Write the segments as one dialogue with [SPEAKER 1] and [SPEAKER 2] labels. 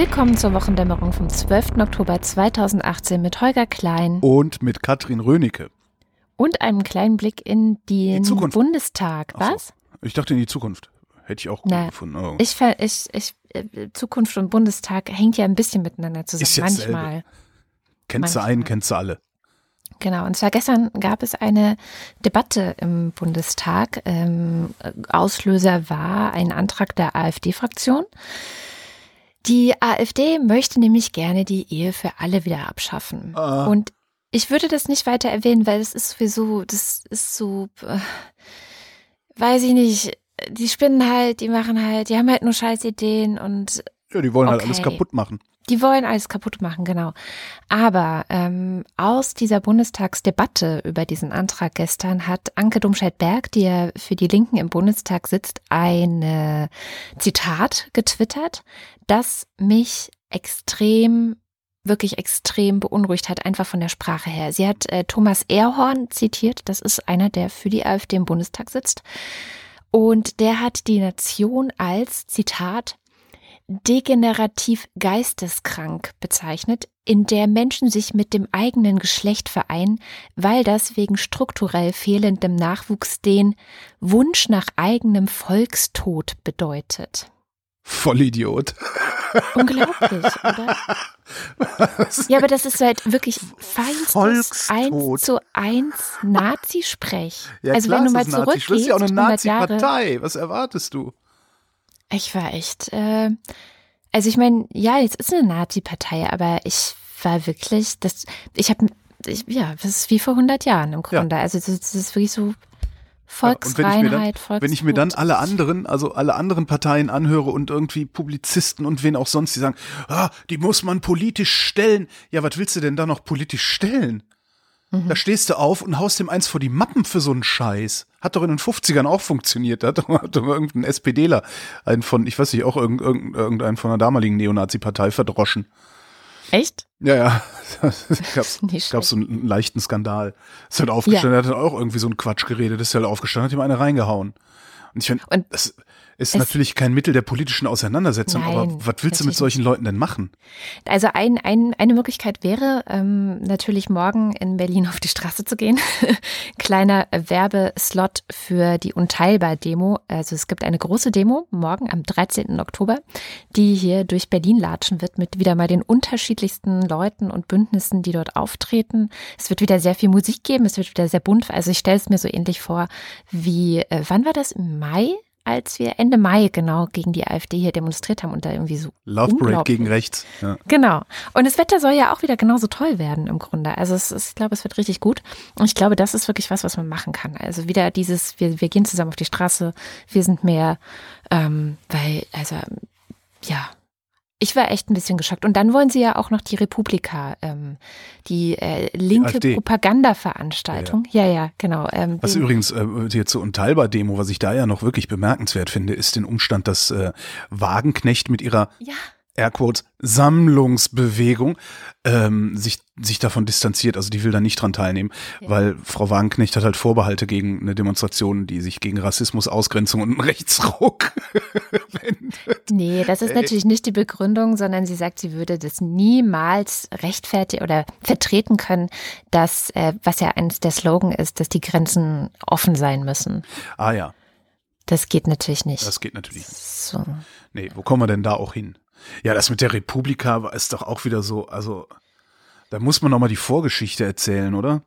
[SPEAKER 1] Willkommen zur Wochendämmerung vom 12. Oktober 2018 mit Holger Klein
[SPEAKER 2] Und mit Katrin Rönecke.
[SPEAKER 1] und einem kleinen Blick in den
[SPEAKER 2] Die Zukunft.
[SPEAKER 1] Bundestag.
[SPEAKER 2] Ach so.
[SPEAKER 1] Was?
[SPEAKER 2] Ich dachte in die Zukunft. Hätte ich auch gut
[SPEAKER 1] Na,
[SPEAKER 2] gefunden. Oh.
[SPEAKER 1] Ich, ich, ich, äh, Zukunft und Bundestag hängt ja ein bisschen miteinander zusammen.
[SPEAKER 2] Ist ja
[SPEAKER 1] manchmal.
[SPEAKER 2] kennst du
[SPEAKER 1] manchmal.
[SPEAKER 2] einen, kennst du alle.
[SPEAKER 1] Genau, und zwar gestern gab es eine Debatte im Bundestag. Ähm, Auslöser war ein Antrag der AfD-Fraktion. Die AfD möchte nämlich gerne die Ehe für alle wieder abschaffen.
[SPEAKER 2] Ah.
[SPEAKER 1] Und ich würde das nicht weiter erwähnen, weil das ist sowieso, das ist so, äh, weiß ich nicht, die spinnen halt, die machen halt, die haben halt nur scheiß Ideen und
[SPEAKER 2] Ja, die wollen halt
[SPEAKER 1] Okay.
[SPEAKER 2] alles kaputt machen.
[SPEAKER 1] Die wollen alles kaputt machen, genau. Aber ähm, aus dieser Bundestagsdebatte über diesen Antrag gestern hat Anke Domscheit-Berg, die ja für die Linken im Bundestag sitzt, ein Zitat getwittert, das mich extrem wirklich extrem beunruhigt hat, einfach von der Sprache her. Sie hat äh, Thomas Erhorn zitiert, das ist einer, der für die AfD im Bundestag sitzt. Und der hat die Nation als, Zitat, degenerativ geisteskrank bezeichnet, in der Menschen sich mit dem eigenen Geschlecht vereinen, weil das wegen strukturell fehlendem Nachwuchs den Wunsch nach eigenem Volkstod bedeutet.
[SPEAKER 2] Vollidiot.
[SPEAKER 1] Unglaublich, oder? Ja, aber das ist halt wirklich feinstes. 1 zu 1 Nazi-Sprech.
[SPEAKER 2] Ja,
[SPEAKER 1] also
[SPEAKER 2] klar
[SPEAKER 1] wenn du mal
[SPEAKER 2] es Nazi. Das
[SPEAKER 1] zurückgehst,
[SPEAKER 2] ist ja auch eine
[SPEAKER 1] 100 Jahre,
[SPEAKER 2] Nazi-Partei. Was erwartest du?
[SPEAKER 1] Ich war echt, äh, also ich meine, ja, jetzt ist eine Nazi-Partei, aber ich war wirklich, das, ich habe, ja, das ist wie vor 100 Jahren im Grunde. Also das, das ist wirklich so
[SPEAKER 2] Ja,
[SPEAKER 1] Volksreinheit, Volkstod.
[SPEAKER 2] wenn ich mir dann alle anderen, also alle anderen Parteien anhöre und irgendwie Publizisten und wen auch sonst, die sagen, ah, die muss man politisch stellen. Ja, was willst du denn da noch politisch stellen?
[SPEAKER 1] Mhm.
[SPEAKER 2] Da stehst du auf und haust dem eins vor die Mappen für so einen Scheiß. Hat doch in den 50ern auch funktioniert. Da hat doch, hat doch irgendein SPDler einen von, ich weiß nicht, auch irgend- irgend- irgendeinen von der damaligen Neonazi-Partei verdroschen.
[SPEAKER 1] Echt?
[SPEAKER 2] Ja, ja.
[SPEAKER 1] Nicht
[SPEAKER 2] gab's so einen leichten Skandal. Ist halt aufgestanden,
[SPEAKER 1] Ja.
[SPEAKER 2] hat dann auch irgendwie so einen Quatsch geredet, ist halt aufgestanden, hat ihm eine reingehauen. Und ich finde, das ist
[SPEAKER 1] es-
[SPEAKER 2] natürlich kein Mittel der politischen Auseinandersetzung, aber
[SPEAKER 1] Nein,
[SPEAKER 2] was willst du mit solchen Leuten denn machen?
[SPEAKER 1] Also ein, ein, eine Möglichkeit wäre ähm, natürlich morgen in Berlin auf die Straße zu gehen. Kleiner Werbeslot für die Unteilbar-Demo. Also es gibt eine große Demo morgen am 13. Oktober, die hier durch Berlin latschen wird mit wieder mal den unterschiedlichsten Leuten und Bündnissen, die dort auftreten. Es wird wieder sehr viel Musik geben, es wird wieder sehr bunt. Also ich stelle es mir so ähnlich vor wie, äh, wann war das? Im Mai? Als wir Ende Mai genau gegen die AfD hier demonstriert haben und da irgendwie so
[SPEAKER 2] Love Parade gegen rechts. Ja.
[SPEAKER 1] Genau. Und das Wetter soll ja auch wieder genauso toll werden im Grunde. Also es ist, ich glaube, es wird richtig gut. Und ich glaube, das ist wirklich was, was man machen kann. Also wieder dieses, wir, wir gehen zusammen auf die Straße, wir sind mehr, ähm, weil, also, ja. Ich war echt ein bisschen geschockt. Und dann wollen sie ja auch noch die Republika, ähm, die äh, linke
[SPEAKER 2] AfD.
[SPEAKER 1] Propagandaveranstaltung. Ja, ja, genau. Ähm,
[SPEAKER 2] Was
[SPEAKER 1] die-
[SPEAKER 2] übrigens äh, hier zur Unteilbar-Demo, was ich da ja noch wirklich bemerkenswert finde, ist den Umstand, dass äh, Wagenknecht mit ihrer
[SPEAKER 1] ja,
[SPEAKER 2] Airquotes Sammlungsbewegung ähm, sich, sich davon distanziert. Also die will da nicht dran teilnehmen,
[SPEAKER 1] Ja.
[SPEAKER 2] weil Frau Wagenknecht hat halt Vorbehalte gegen eine Demonstration, die sich gegen Rassismus, Ausgrenzung und Rechtsruck wendet.
[SPEAKER 1] Nee, das ist
[SPEAKER 2] Ey.
[SPEAKER 1] natürlich nicht die Begründung, sondern sie sagt, sie würde das niemals rechtfertigen oder vertreten können, dass, äh, was ja eines der Slogan ist, dass die Grenzen offen sein müssen.
[SPEAKER 2] Ah ja,
[SPEAKER 1] Das geht natürlich nicht.
[SPEAKER 2] das geht natürlich nicht.
[SPEAKER 1] so.
[SPEAKER 2] Nee, wo kommen wir denn da auch hin? Ja, das mit der Republika war- ist doch auch wieder so, also da muss man noch mal die Vorgeschichte erzählen, oder?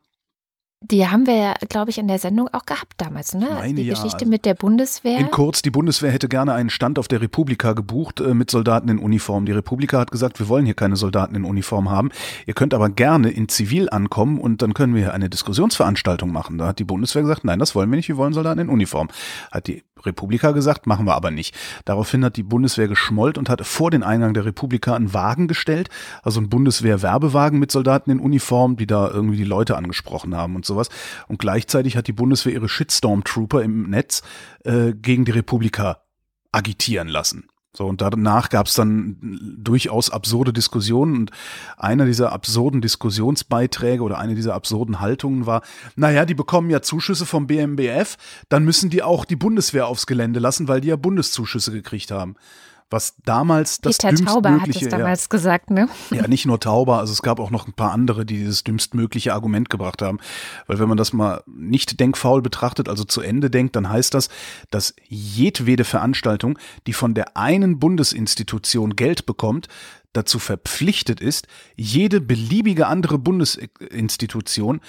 [SPEAKER 1] Die haben wir ja, glaube ich, in der Sendung auch gehabt damals, ne?
[SPEAKER 2] meine
[SPEAKER 1] die
[SPEAKER 2] ja,
[SPEAKER 1] Geschichte
[SPEAKER 2] also
[SPEAKER 1] mit der Bundeswehr.
[SPEAKER 2] In kurz, die Bundeswehr hätte gerne einen Stand auf der Republika gebucht äh, mit Soldaten in Uniform. Die Republika hat gesagt, wir wollen hier keine Soldaten in Uniform haben. Ihr könnt aber gerne in Zivil ankommen und dann können wir hier eine Diskussionsveranstaltung machen. Da hat die Bundeswehr gesagt, nein, das wollen wir nicht, wir wollen Soldaten in Uniform. Hat die Republika gesagt, machen wir aber nicht. Daraufhin hat die Bundeswehr geschmollt und hat vor den Eingang der Republika einen Wagen gestellt, also einen Bundeswehr-Werbewagen mit Soldaten in Uniform, die da irgendwie die Leute angesprochen haben und sowas. Und gleichzeitig hat die Bundeswehr ihre Shitstorm-Trooper im Netz äh, gegen die Republika agitieren lassen. So, und danach gab es dann durchaus absurde Diskussionen und einer dieser absurden Diskussionsbeiträge oder eine dieser absurden Haltungen war, naja, die bekommen ja Zuschüsse vom BMBF, dann müssen die auch die Bundeswehr aufs Gelände lassen, weil die ja Bundeszuschüsse gekriegt haben. Was damals das
[SPEAKER 1] Peter Tauber hat es
[SPEAKER 2] dümmstmögliche,
[SPEAKER 1] damals
[SPEAKER 2] ja,
[SPEAKER 1] gesagt, ne?
[SPEAKER 2] ja, nicht nur Tauber, also es gab auch noch ein paar andere, die dieses dümmstmögliche Argument gebracht haben. Weil wenn man das mal nicht denkfaul betrachtet, also zu Ende denkt, dann heißt das, dass jedwede Veranstaltung, die von der einen Bundesinstitution Geld bekommt, dazu verpflichtet ist, jede beliebige andere Bundesinstitution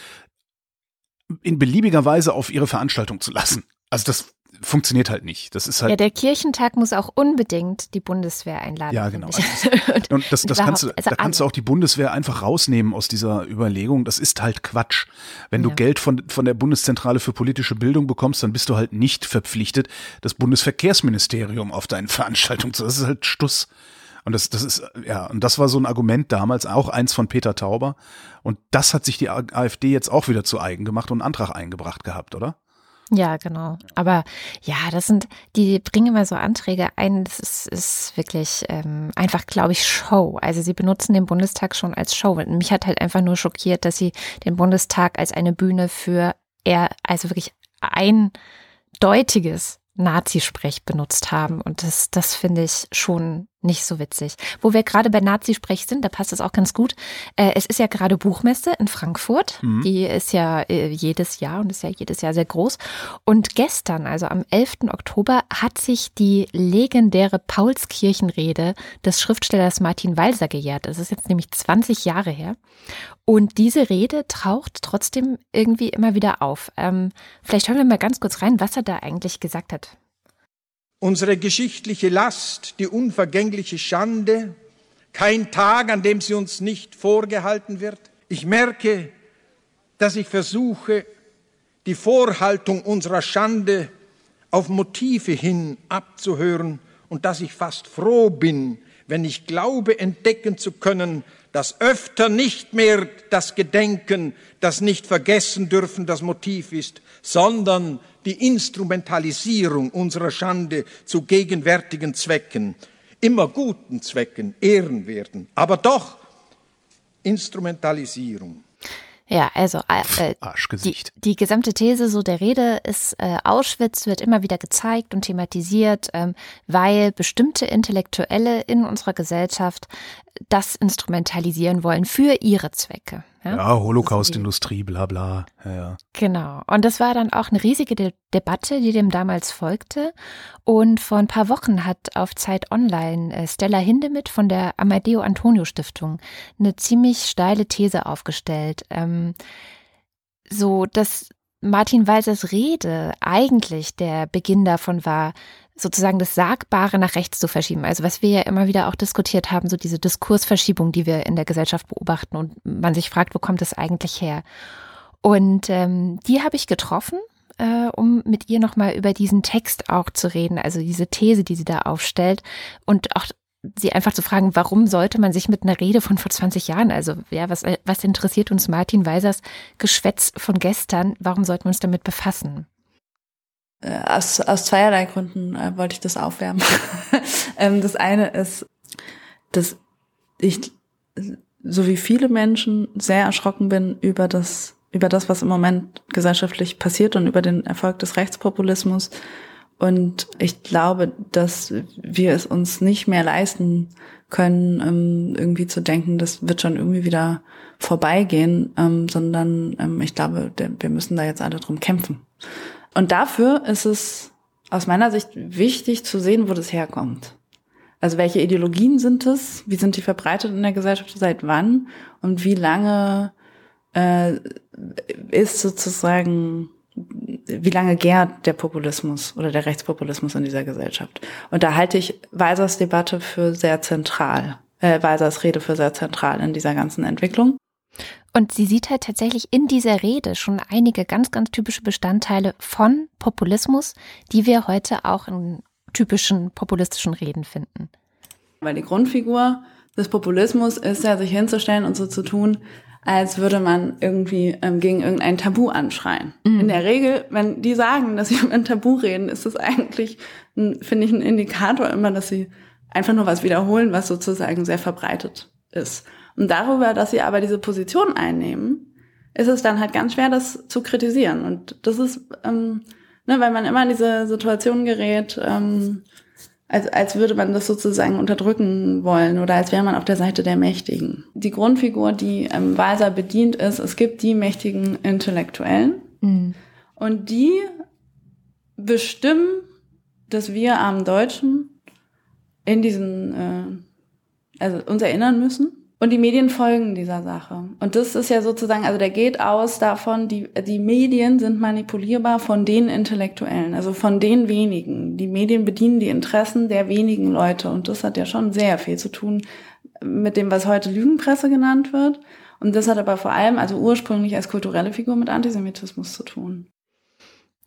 [SPEAKER 2] in beliebiger Weise auf ihre Veranstaltung zu lassen. Also das funktioniert halt nicht. Das ist halt
[SPEAKER 1] Ja, der Kirchentag muss auch unbedingt die Bundeswehr einladen.
[SPEAKER 2] Ja, genau.
[SPEAKER 1] finde ich.
[SPEAKER 2] Und das, das kannst du,
[SPEAKER 1] also
[SPEAKER 2] da kannst du auch die Bundeswehr einfach rausnehmen aus dieser Überlegung. Das ist halt Quatsch. Wenn du
[SPEAKER 1] Ja.
[SPEAKER 2] Geld von, von der Bundeszentrale für politische Bildung bekommst, dann bist du halt nicht verpflichtet, das Bundesverkehrsministerium auf deinen Veranstaltungen zu. Das ist halt Stuss. Und das, das ist, ja, und das war so ein Argument damals, auch eins von Peter Tauber. Und das hat sich die AfD jetzt auch wieder zu eigen gemacht und einen Antrag eingebracht gehabt, oder?
[SPEAKER 1] Ja, genau. Aber ja, das sind, die bringen immer so Anträge ein. Das ist, ist wirklich ähm, einfach, glaube ich, Show. Also sie benutzen den Bundestag schon als Show. Und mich hat halt einfach nur schockiert, dass sie den Bundestag als eine Bühne für eher, also wirklich eindeutiges Nazisprech benutzt haben. Und das, das finde ich schon nicht so witzig. Wo wir gerade bei Nazisprech sind, da passt es auch ganz gut. Äh, es ist ja gerade Buchmesse in Frankfurt.
[SPEAKER 2] Mhm.
[SPEAKER 1] Die ist ja äh, jedes Jahr und ist ja jedes Jahr sehr groß. Und gestern, also am 11. Oktober, hat sich die legendäre Paulskirchenrede des Schriftstellers Martin Walser gejährt. Das ist jetzt nämlich 20 Jahre her. Und diese Rede taucht trotzdem irgendwie immer wieder auf. Ähm, vielleicht hören wir mal ganz kurz rein, was er da eigentlich gesagt hat.
[SPEAKER 3] Unsere geschichtliche Last, die unvergängliche Schande, kein Tag, an dem sie uns nicht vorgehalten wird. Ich merke, dass ich versuche, die Vorhaltung unserer Schande auf Motive hin abzuhören und dass ich fast froh bin, wenn ich glaube entdecken zu können, dass öfter nicht mehr das Gedenken, das nicht vergessen dürfen, das Motiv ist, sondern die Instrumentalisierung unserer Schande zu gegenwärtigen Zwecken, immer guten Zwecken, ehrenwerten, aber doch Instrumentalisierung.
[SPEAKER 1] Ja, also äh, äh, die, die gesamte These so der Rede ist, äh, Auschwitz wird immer wieder gezeigt und thematisiert, ähm, weil bestimmte Intellektuelle in unserer Gesellschaft das instrumentalisieren wollen für ihre Zwecke. Ja,
[SPEAKER 2] Ja, Holocaust-Industrie, bla bla. Ja, ja.
[SPEAKER 1] Genau. Und das war dann auch eine riesige De Debatte, die dem damals folgte. Und vor ein paar Wochen hat auf Zeit Online äh, Stella Hindemith von der Amadeo Antonio Stiftung eine ziemlich steile These aufgestellt. Ähm, so, dass Martin Walsers Rede eigentlich der Beginn davon war, sozusagen das Sagbare nach rechts zu verschieben. Also was wir ja immer wieder auch diskutiert haben, so diese Diskursverschiebung, die wir in der Gesellschaft beobachten und man sich fragt, wo kommt das eigentlich her? Und ähm, die habe ich getroffen, äh, um mit ihr nochmal über diesen Text auch zu reden, also diese These, die sie da aufstellt und auch sie einfach zu fragen, warum sollte man sich mit einer Rede von vor 20 Jahren, also ja, was, was interessiert uns Martin Weisers Geschwätz von gestern, warum sollten wir uns damit befassen?
[SPEAKER 4] Äh, aus, aus zweierlei Gründen äh, wollte ich das aufwärmen. ähm, das eine ist, dass ich, so wie viele Menschen, sehr erschrocken bin über das, über das, was im Moment gesellschaftlich passiert und über den Erfolg des Rechtspopulismus. Und ich glaube, dass wir es uns nicht mehr leisten können, ähm, irgendwie zu denken, das wird schon irgendwie wieder vorbeigehen, ähm, sondern ähm, ich glaube, wir müssen da jetzt alle drum kämpfen. Und dafür ist es aus meiner Sicht wichtig zu sehen, wo das herkommt. Also welche Ideologien sind es? Wie sind die verbreitet in der Gesellschaft? Seit wann? Und wie lange äh, ist sozusagen, wie lange gärt der Populismus oder der Rechtspopulismus in dieser Gesellschaft? Und da halte ich Weisers Debatte für sehr zentral, äh, Weisers Rede für sehr zentral in dieser ganzen Entwicklung.
[SPEAKER 1] Und sie sieht halt tatsächlich in dieser Rede schon einige ganz, ganz typische Bestandteile von Populismus, die wir heute auch in typischen populistischen Reden finden.
[SPEAKER 4] Weil die Grundfigur des Populismus ist ja, sich hinzustellen und so zu tun, als würde man irgendwie ähm, gegen irgendein Tabu anschreien. Mhm. In der Regel, wenn die sagen, dass sie über ein Tabu reden, ist das eigentlich, finde ich, ein Indikator immer, dass sie einfach nur was wiederholen, was sozusagen sehr verbreitet ist. Und darüber, dass sie aber diese Position einnehmen, ist es dann halt ganz schwer, das zu kritisieren. Und das ist, ähm, ne, weil man immer in diese Situation gerät, ähm, als, als würde man das sozusagen unterdrücken wollen oder als wäre man auf der Seite der Mächtigen. Die Grundfigur, die ähm, Walser bedient, ist, es gibt die mächtigen Intellektuellen mhm. und die bestimmen, dass wir armen Deutschen in diesen, äh, also uns erinnern müssen und die Medien folgen dieser Sache. Und das ist ja sozusagen, also der geht aus davon, die, die Medien sind manipulierbar von den Intellektuellen, also von den wenigen. Die Medien bedienen die Interessen der wenigen Leute. Und das hat ja schon sehr viel zu tun mit dem, was heute Lügenpresse genannt wird. Und das hat aber vor allem, also ursprünglich als kulturelle Figur mit Antisemitismus zu tun.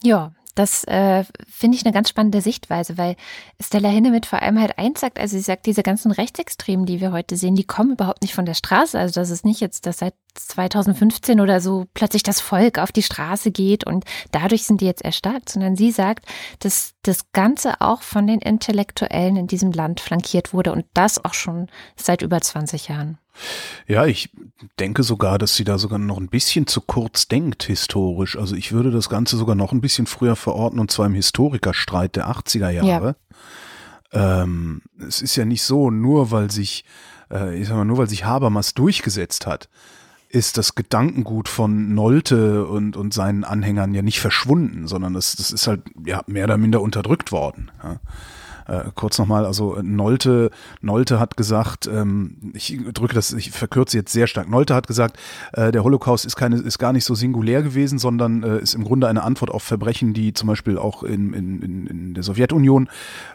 [SPEAKER 1] Ja, das äh, finde ich eine ganz spannende Sichtweise, weil Stella Hinnemit vor allem halt eins sagt, also sie sagt, diese ganzen Rechtsextremen, die wir heute sehen, die kommen überhaupt nicht von der Straße. Also das ist nicht jetzt, dass seit 2015 oder so plötzlich das Volk auf die Straße geht und dadurch sind die jetzt erstarkt, sondern sie sagt, dass das Ganze auch von den Intellektuellen in diesem Land flankiert wurde und das auch schon seit über 20 Jahren.
[SPEAKER 2] Ja, ich denke sogar, dass sie da sogar noch ein bisschen zu kurz denkt historisch. Also ich würde das Ganze sogar noch ein bisschen früher verorten und zwar im Historikerstreit der 80er Jahre. Ja. Ähm, es ist ja nicht so, nur weil sich, äh, ich sag mal, nur weil sich Habermas durchgesetzt hat, ist das Gedankengut von Nolte und, und seinen Anhängern ja nicht verschwunden, sondern das, das ist halt ja mehr oder minder unterdrückt worden. Ja. Äh, kurz nochmal, also Nolte, Nolte hat gesagt, ähm, ich drücke das, ich verkürze jetzt sehr stark. Nolte hat gesagt, äh, der Holocaust ist keine, ist gar nicht so singulär gewesen, sondern äh, ist im Grunde eine Antwort auf Verbrechen, die zum Beispiel auch in, in, in, in der Sowjetunion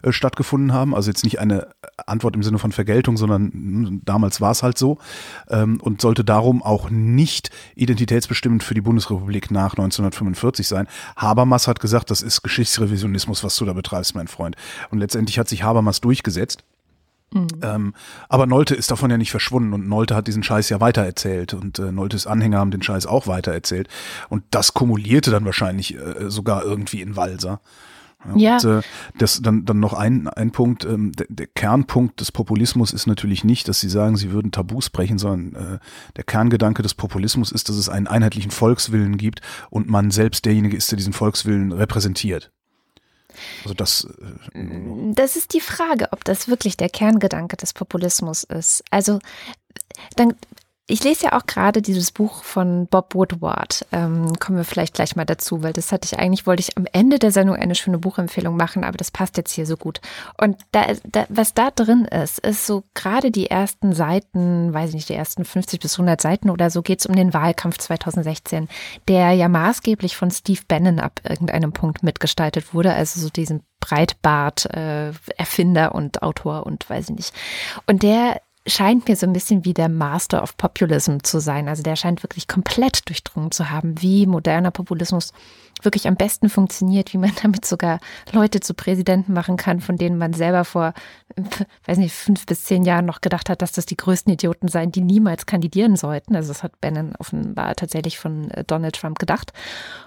[SPEAKER 2] äh, stattgefunden haben. Also jetzt nicht eine Antwort im Sinne von Vergeltung, sondern mh, hm, damals war es halt so ähm, und sollte darum auch nicht identitätsbestimmend für die Bundesrepublik nach 1945 sein. Habermas hat gesagt, das ist Geschichtsrevisionismus, was du da betreibst, mein Freund. Und letztendlich letztendlich hat sich Habermas durchgesetzt. Mhm. Ähm, aber Nolte ist davon ja nicht verschwunden und Nolte hat diesen Scheiß ja weitererzählt und äh, Noltes Anhänger haben den Scheiß auch weitererzählt und das kumulierte dann wahrscheinlich äh, sogar irgendwie in Walser.
[SPEAKER 1] Ja.
[SPEAKER 2] Und, äh, das dann dann noch ein ein Punkt. Ähm, der, der Kernpunkt des Populismus ist natürlich nicht, dass sie sagen, sie würden Tabus brechen, sondern äh, der Kerngedanke des Populismus ist, dass es einen einheitlichen Volkswillen gibt und man selbst derjenige ist, der diesen Volkswillen repräsentiert. Also das.
[SPEAKER 1] Äh, das ist die Frage, ob das wirklich der Kerngedanke des Populismus ist. Also dann ich lese ja auch gerade dieses Buch von Bob Woodward. Ähm, kommen wir vielleicht gleich mal dazu, weil das hatte ich eigentlich, wollte ich am Ende der Sendung eine schöne Buchempfehlung machen, aber das passt jetzt hier so gut. Und da, da, was da drin ist, ist so gerade die ersten Seiten, weiß ich nicht, die ersten 50 bis 100 Seiten oder so, geht es um den Wahlkampf 2016, der ja maßgeblich von Steve Bannon ab irgendeinem Punkt mitgestaltet wurde, also so diesen Breitbart äh, Erfinder und Autor und weiß ich nicht. Und der scheint mir so ein bisschen wie der Master of Populism zu sein. Also der scheint wirklich komplett durchdrungen zu haben, wie moderner Populismus wirklich am besten funktioniert, wie man damit sogar Leute zu Präsidenten machen kann, von denen man selber vor, weiß nicht, fünf bis zehn Jahren noch gedacht hat, dass das die größten Idioten seien, die niemals kandidieren sollten. Also das hat Bannon offenbar tatsächlich von äh, Donald Trump gedacht.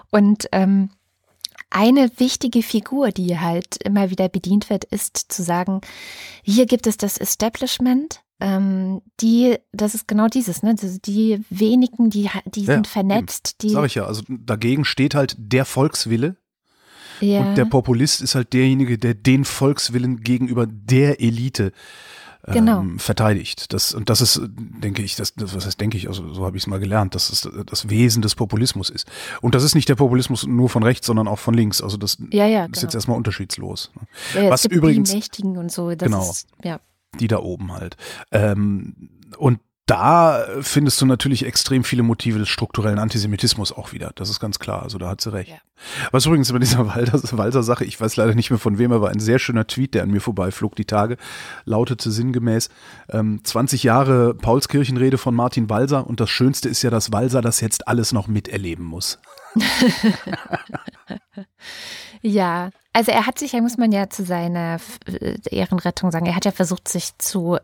[SPEAKER 1] Und ähm, eine wichtige Figur, die halt immer wieder bedient wird, ist zu sagen, hier gibt es das Establishment, ähm, die, das ist genau dieses, ne? Die wenigen, die, die ja, sind vernetzt. Die
[SPEAKER 2] Sag ich ja, also dagegen steht halt der Volkswille. Ja. Und der Populist ist halt derjenige, der den Volkswillen gegenüber der Elite ähm, genau. verteidigt. Das, und das ist, denke ich, das, das was heißt, denke ich, also so habe ich es mal gelernt, dass es das Wesen des Populismus ist. Und das ist nicht der Populismus nur von rechts, sondern auch von links. Also das
[SPEAKER 1] ja, ja,
[SPEAKER 2] ist genau. jetzt erstmal unterschiedslos.
[SPEAKER 1] Ja, was übrigens. Die Mächtigen und so,
[SPEAKER 2] genau.
[SPEAKER 1] ist, ja
[SPEAKER 2] die da oben halt. Ähm, und da findest du natürlich extrem viele Motive des strukturellen Antisemitismus auch wieder. Das ist ganz klar. Also da hat sie recht. Ja. Was übrigens bei dieser Walser-Sache, ich weiß leider nicht mehr von wem, aber ein sehr schöner Tweet, der an mir vorbeiflog die Tage, lautete sinngemäß, ähm, 20 Jahre Paulskirchenrede von Martin Walser und das Schönste ist ja, dass Walser das jetzt alles noch miterleben muss.
[SPEAKER 1] ja, also er hat sich, ja muss man ja zu seiner äh, Ehrenrettung sagen, er hat ja versucht, sich zu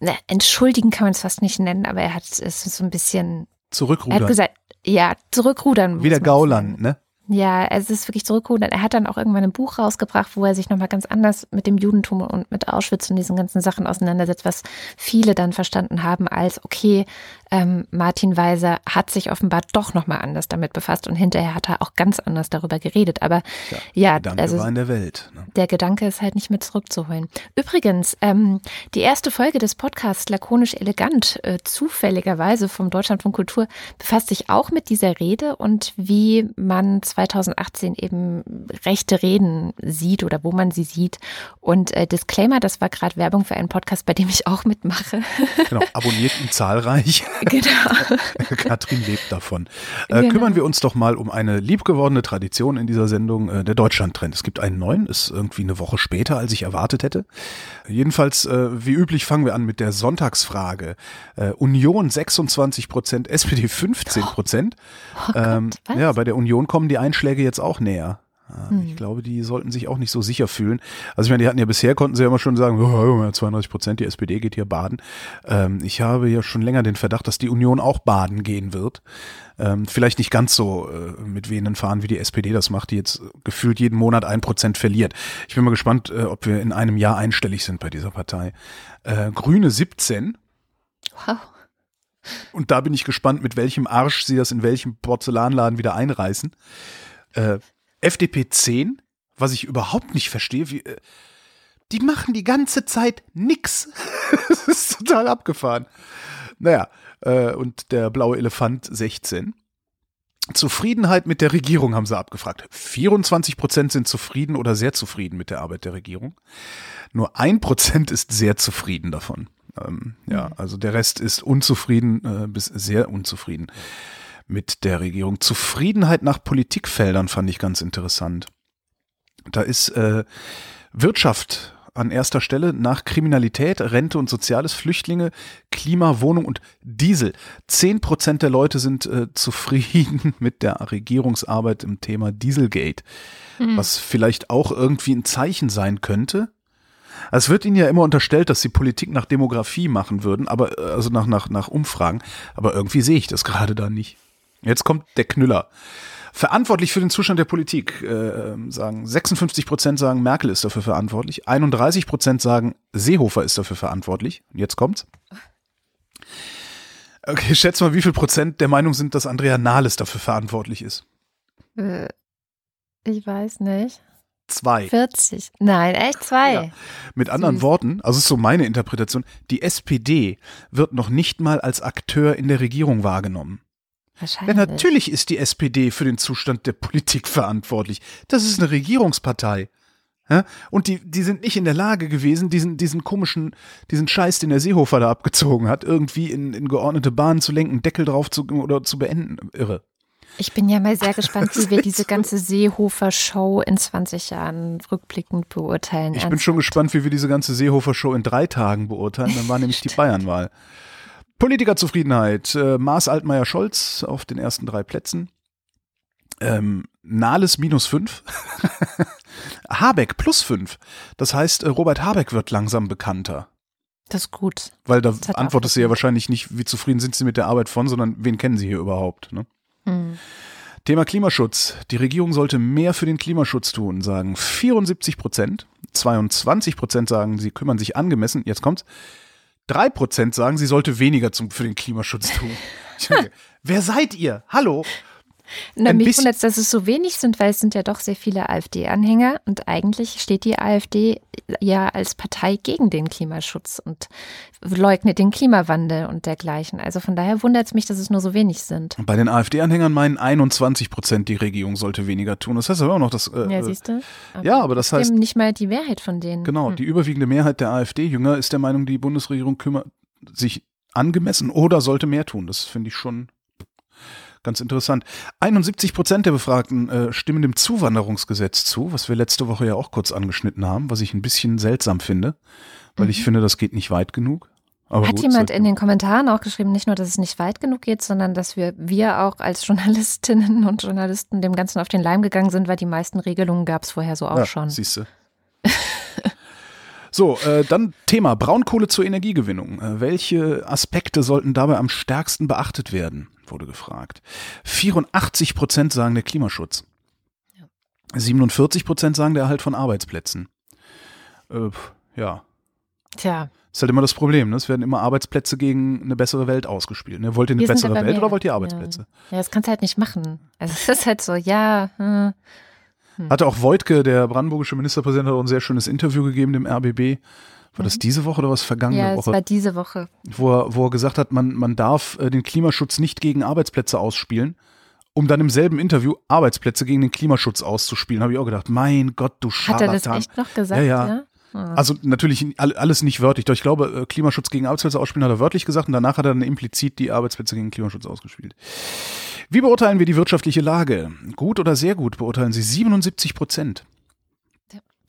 [SPEAKER 1] na, entschuldigen kann man es fast nicht nennen, aber er hat es so ein bisschen
[SPEAKER 2] zurückrudern.
[SPEAKER 1] Er hat gesagt, ja, zurückrudern.
[SPEAKER 2] Wie der Gauland, ne?
[SPEAKER 1] Ja, es ist wirklich zurückrudern. Er hat dann auch irgendwann ein Buch rausgebracht, wo er sich nochmal ganz anders mit dem Judentum und mit Auschwitz und diesen ganzen Sachen auseinandersetzt, was viele dann verstanden haben als, okay, ähm, Martin Weiser hat sich offenbar doch nochmal anders damit befasst und hinterher hat er auch ganz anders darüber geredet. Aber ja, ja
[SPEAKER 2] Gedanke also war in der Welt.
[SPEAKER 1] Ne? Der Gedanke ist halt nicht mehr zurückzuholen. Übrigens, ähm, die erste Folge des Podcasts Lakonisch Elegant, äh, zufälligerweise vom Deutschlandfunk Kultur, befasst sich auch mit dieser Rede und wie man 2018 eben rechte Reden sieht oder wo man sie sieht. Und äh, Disclaimer, das war gerade Werbung für einen Podcast, bei dem ich auch mitmache.
[SPEAKER 2] Genau, abonniert ihn zahlreich. Genau. Katrin lebt davon. Äh, genau. Kümmern wir uns doch mal um eine liebgewordene Tradition in dieser Sendung, äh, der Deutschland-Trend. Es gibt einen neuen, ist irgendwie eine Woche später, als ich erwartet hätte. Jedenfalls, äh, wie üblich, fangen wir an mit der Sonntagsfrage. Äh, Union 26 Prozent, SPD 15 Prozent. Oh, oh ähm, ja, bei der Union kommen die Einschläge jetzt auch näher. Hm. Ich glaube, die sollten sich auch nicht so sicher fühlen. Also ich meine, die hatten ja bisher, konnten sie ja immer schon sagen, oh, 32 Prozent, die SPD geht hier baden. Ähm, ich habe ja schon länger den Verdacht, dass die Union auch baden gehen wird. Ähm, vielleicht nicht ganz so äh, mit wehenden Fahren, wie die SPD das macht, die jetzt gefühlt jeden Monat ein Prozent verliert. Ich bin mal gespannt, äh, ob wir in einem Jahr einstellig sind bei dieser Partei. Äh, Grüne 17. Wow. Und da bin ich gespannt, mit welchem Arsch sie das in welchem Porzellanladen wieder einreißen. Äh, FDP 10, was ich überhaupt nicht verstehe, wie, äh, die machen die ganze Zeit nix. das ist total abgefahren. Naja, äh, und der blaue Elefant 16. Zufriedenheit mit der Regierung haben sie abgefragt. 24 Prozent sind zufrieden oder sehr zufrieden mit der Arbeit der Regierung. Nur ein Prozent ist sehr zufrieden davon. Ähm, ja, mhm. also der Rest ist unzufrieden äh, bis sehr unzufrieden mit der Regierung. Zufriedenheit nach Politikfeldern fand ich ganz interessant. Da ist äh, Wirtschaft an erster Stelle nach Kriminalität, Rente und Soziales, Flüchtlinge, Klima, Wohnung und Diesel. Zehn Prozent der Leute sind äh, zufrieden mit der Regierungsarbeit im Thema Dieselgate, mhm. was vielleicht auch irgendwie ein Zeichen sein könnte. Es wird ihnen ja immer unterstellt, dass sie Politik nach Demografie machen würden, aber äh, also nach, nach, nach Umfragen, aber irgendwie sehe ich das gerade da nicht. Jetzt kommt der Knüller. Verantwortlich für den Zustand der Politik äh, sagen 56 Prozent sagen Merkel ist dafür verantwortlich, 31 Prozent sagen Seehofer ist dafür verantwortlich. Und jetzt kommt's. Okay, schätze mal, wie viel Prozent der Meinung sind, dass Andrea Nahles dafür verantwortlich ist?
[SPEAKER 1] Äh, ich weiß nicht.
[SPEAKER 2] Zwei.
[SPEAKER 1] 40. Nein, echt zwei. Ja.
[SPEAKER 2] Mit anderen Süß. Worten, also ist so meine Interpretation, die SPD wird noch nicht mal als Akteur in der Regierung wahrgenommen.
[SPEAKER 1] Wahrscheinlich.
[SPEAKER 2] Ja, natürlich ist die SPD für den Zustand der Politik verantwortlich. Das ist eine Regierungspartei. Und die, die sind nicht in der Lage gewesen, diesen, diesen komischen, diesen Scheiß, den der Seehofer da abgezogen hat, irgendwie in, in geordnete Bahnen zu lenken, Deckel drauf zu oder zu beenden. Irre.
[SPEAKER 1] Ich bin ja mal sehr gespannt, wie wir diese ganze Seehofer-Show in 20 Jahren rückblickend beurteilen.
[SPEAKER 2] Ich bin schon gespannt, wie wir diese ganze Seehofer-Show in drei Tagen beurteilen. Dann war nämlich die Bayernwahl. Politikerzufriedenheit. Äh, Maas Altmaier Scholz auf den ersten drei Plätzen. Ähm, Nahles minus fünf. Habeck plus fünf. Das heißt, äh, Robert Habeck wird langsam bekannter.
[SPEAKER 1] Das ist gut.
[SPEAKER 2] Weil da antwortest du ja wahrscheinlich nicht, wie zufrieden sind Sie mit der Arbeit von, sondern wen kennen Sie hier überhaupt. Ne? Hm. Thema Klimaschutz. Die Regierung sollte mehr für den Klimaschutz tun, sagen 74 Prozent. 22 Prozent sagen, sie kümmern sich angemessen. Jetzt kommt's. Drei Prozent sagen, sie sollte weniger zum, für den Klimaschutz tun. Wer seid ihr? Hallo?
[SPEAKER 1] Na, mich wundert es, dass es so wenig sind, weil es sind ja doch sehr viele AfD-Anhänger und eigentlich steht die AfD ja als Partei gegen den Klimaschutz und leugnet den Klimawandel und dergleichen. Also von daher wundert es mich, dass es nur so wenig sind.
[SPEAKER 2] Bei den AfD-Anhängern meinen 21 Prozent, die Regierung sollte weniger tun. Das heißt aber auch noch, dass.
[SPEAKER 1] Äh, ja, siehst du?
[SPEAKER 2] Aber ja, aber das heißt.
[SPEAKER 1] nicht mal die Mehrheit von denen.
[SPEAKER 2] Genau, hm. die überwiegende Mehrheit der AfD-Jünger ist der Meinung, die Bundesregierung kümmert sich angemessen oder sollte mehr tun. Das finde ich schon Ganz interessant. 71 Prozent der Befragten äh, stimmen dem Zuwanderungsgesetz zu, was wir letzte Woche ja auch kurz angeschnitten haben, was ich ein bisschen seltsam finde, weil mhm. ich finde, das geht nicht weit genug.
[SPEAKER 1] Aber Hat gut, jemand in den Kommentaren auch geschrieben, nicht nur, dass es nicht weit genug geht, sondern dass wir, wir auch als Journalistinnen und Journalisten dem Ganzen auf den Leim gegangen sind, weil die meisten Regelungen gab es vorher so auch ja, schon.
[SPEAKER 2] Siehst du. So, äh, dann Thema Braunkohle zur Energiegewinnung. Äh, welche Aspekte sollten dabei am stärksten beachtet werden? Wurde gefragt. 84 Prozent sagen der Klimaschutz. Ja. 47 Prozent sagen der Erhalt von Arbeitsplätzen. Äh, ja.
[SPEAKER 1] Tja.
[SPEAKER 2] ist halt immer das Problem. Ne? Es werden immer Arbeitsplätze gegen eine bessere Welt ausgespielt. Ne? Wollt ihr eine
[SPEAKER 1] Wir
[SPEAKER 2] bessere Welt
[SPEAKER 1] mehr-
[SPEAKER 2] oder wollt ihr Arbeitsplätze?
[SPEAKER 1] Ja, das kannst du halt nicht machen. Also es ist halt so, ja, hm,
[SPEAKER 2] Hatte auch Voigtke, der brandenburgische Ministerpräsident, hat auch ein sehr schönes Interview gegeben dem RBB. War das diese Woche oder was vergangene
[SPEAKER 1] Mhm. ja, es
[SPEAKER 2] Woche?
[SPEAKER 1] war diese Woche.
[SPEAKER 2] wo er, wo er gesagt hat, man, man darf äh, den Klimaschutz nicht gegen Arbeitsplätze ausspielen, um dann im selben Interview Arbeitsplätze gegen den Klimaschutz auszuspielen. Habe ich auch gedacht, mein Gott, du
[SPEAKER 1] Hat er das
[SPEAKER 2] Scharlatan.
[SPEAKER 1] echt noch gesagt?
[SPEAKER 2] Ja, ja. Also natürlich all- alles nicht wörtlich, doch ich glaube, äh, Klimaschutz gegen Arbeitsplätze ausspielen hat er wörtlich gesagt und danach hat er dann implizit die Arbeitsplätze gegen Klimaschutz ausgespielt. Wie beurteilen wir die wirtschaftliche Lage? Gut oder sehr gut beurteilen Sie 77 Prozent.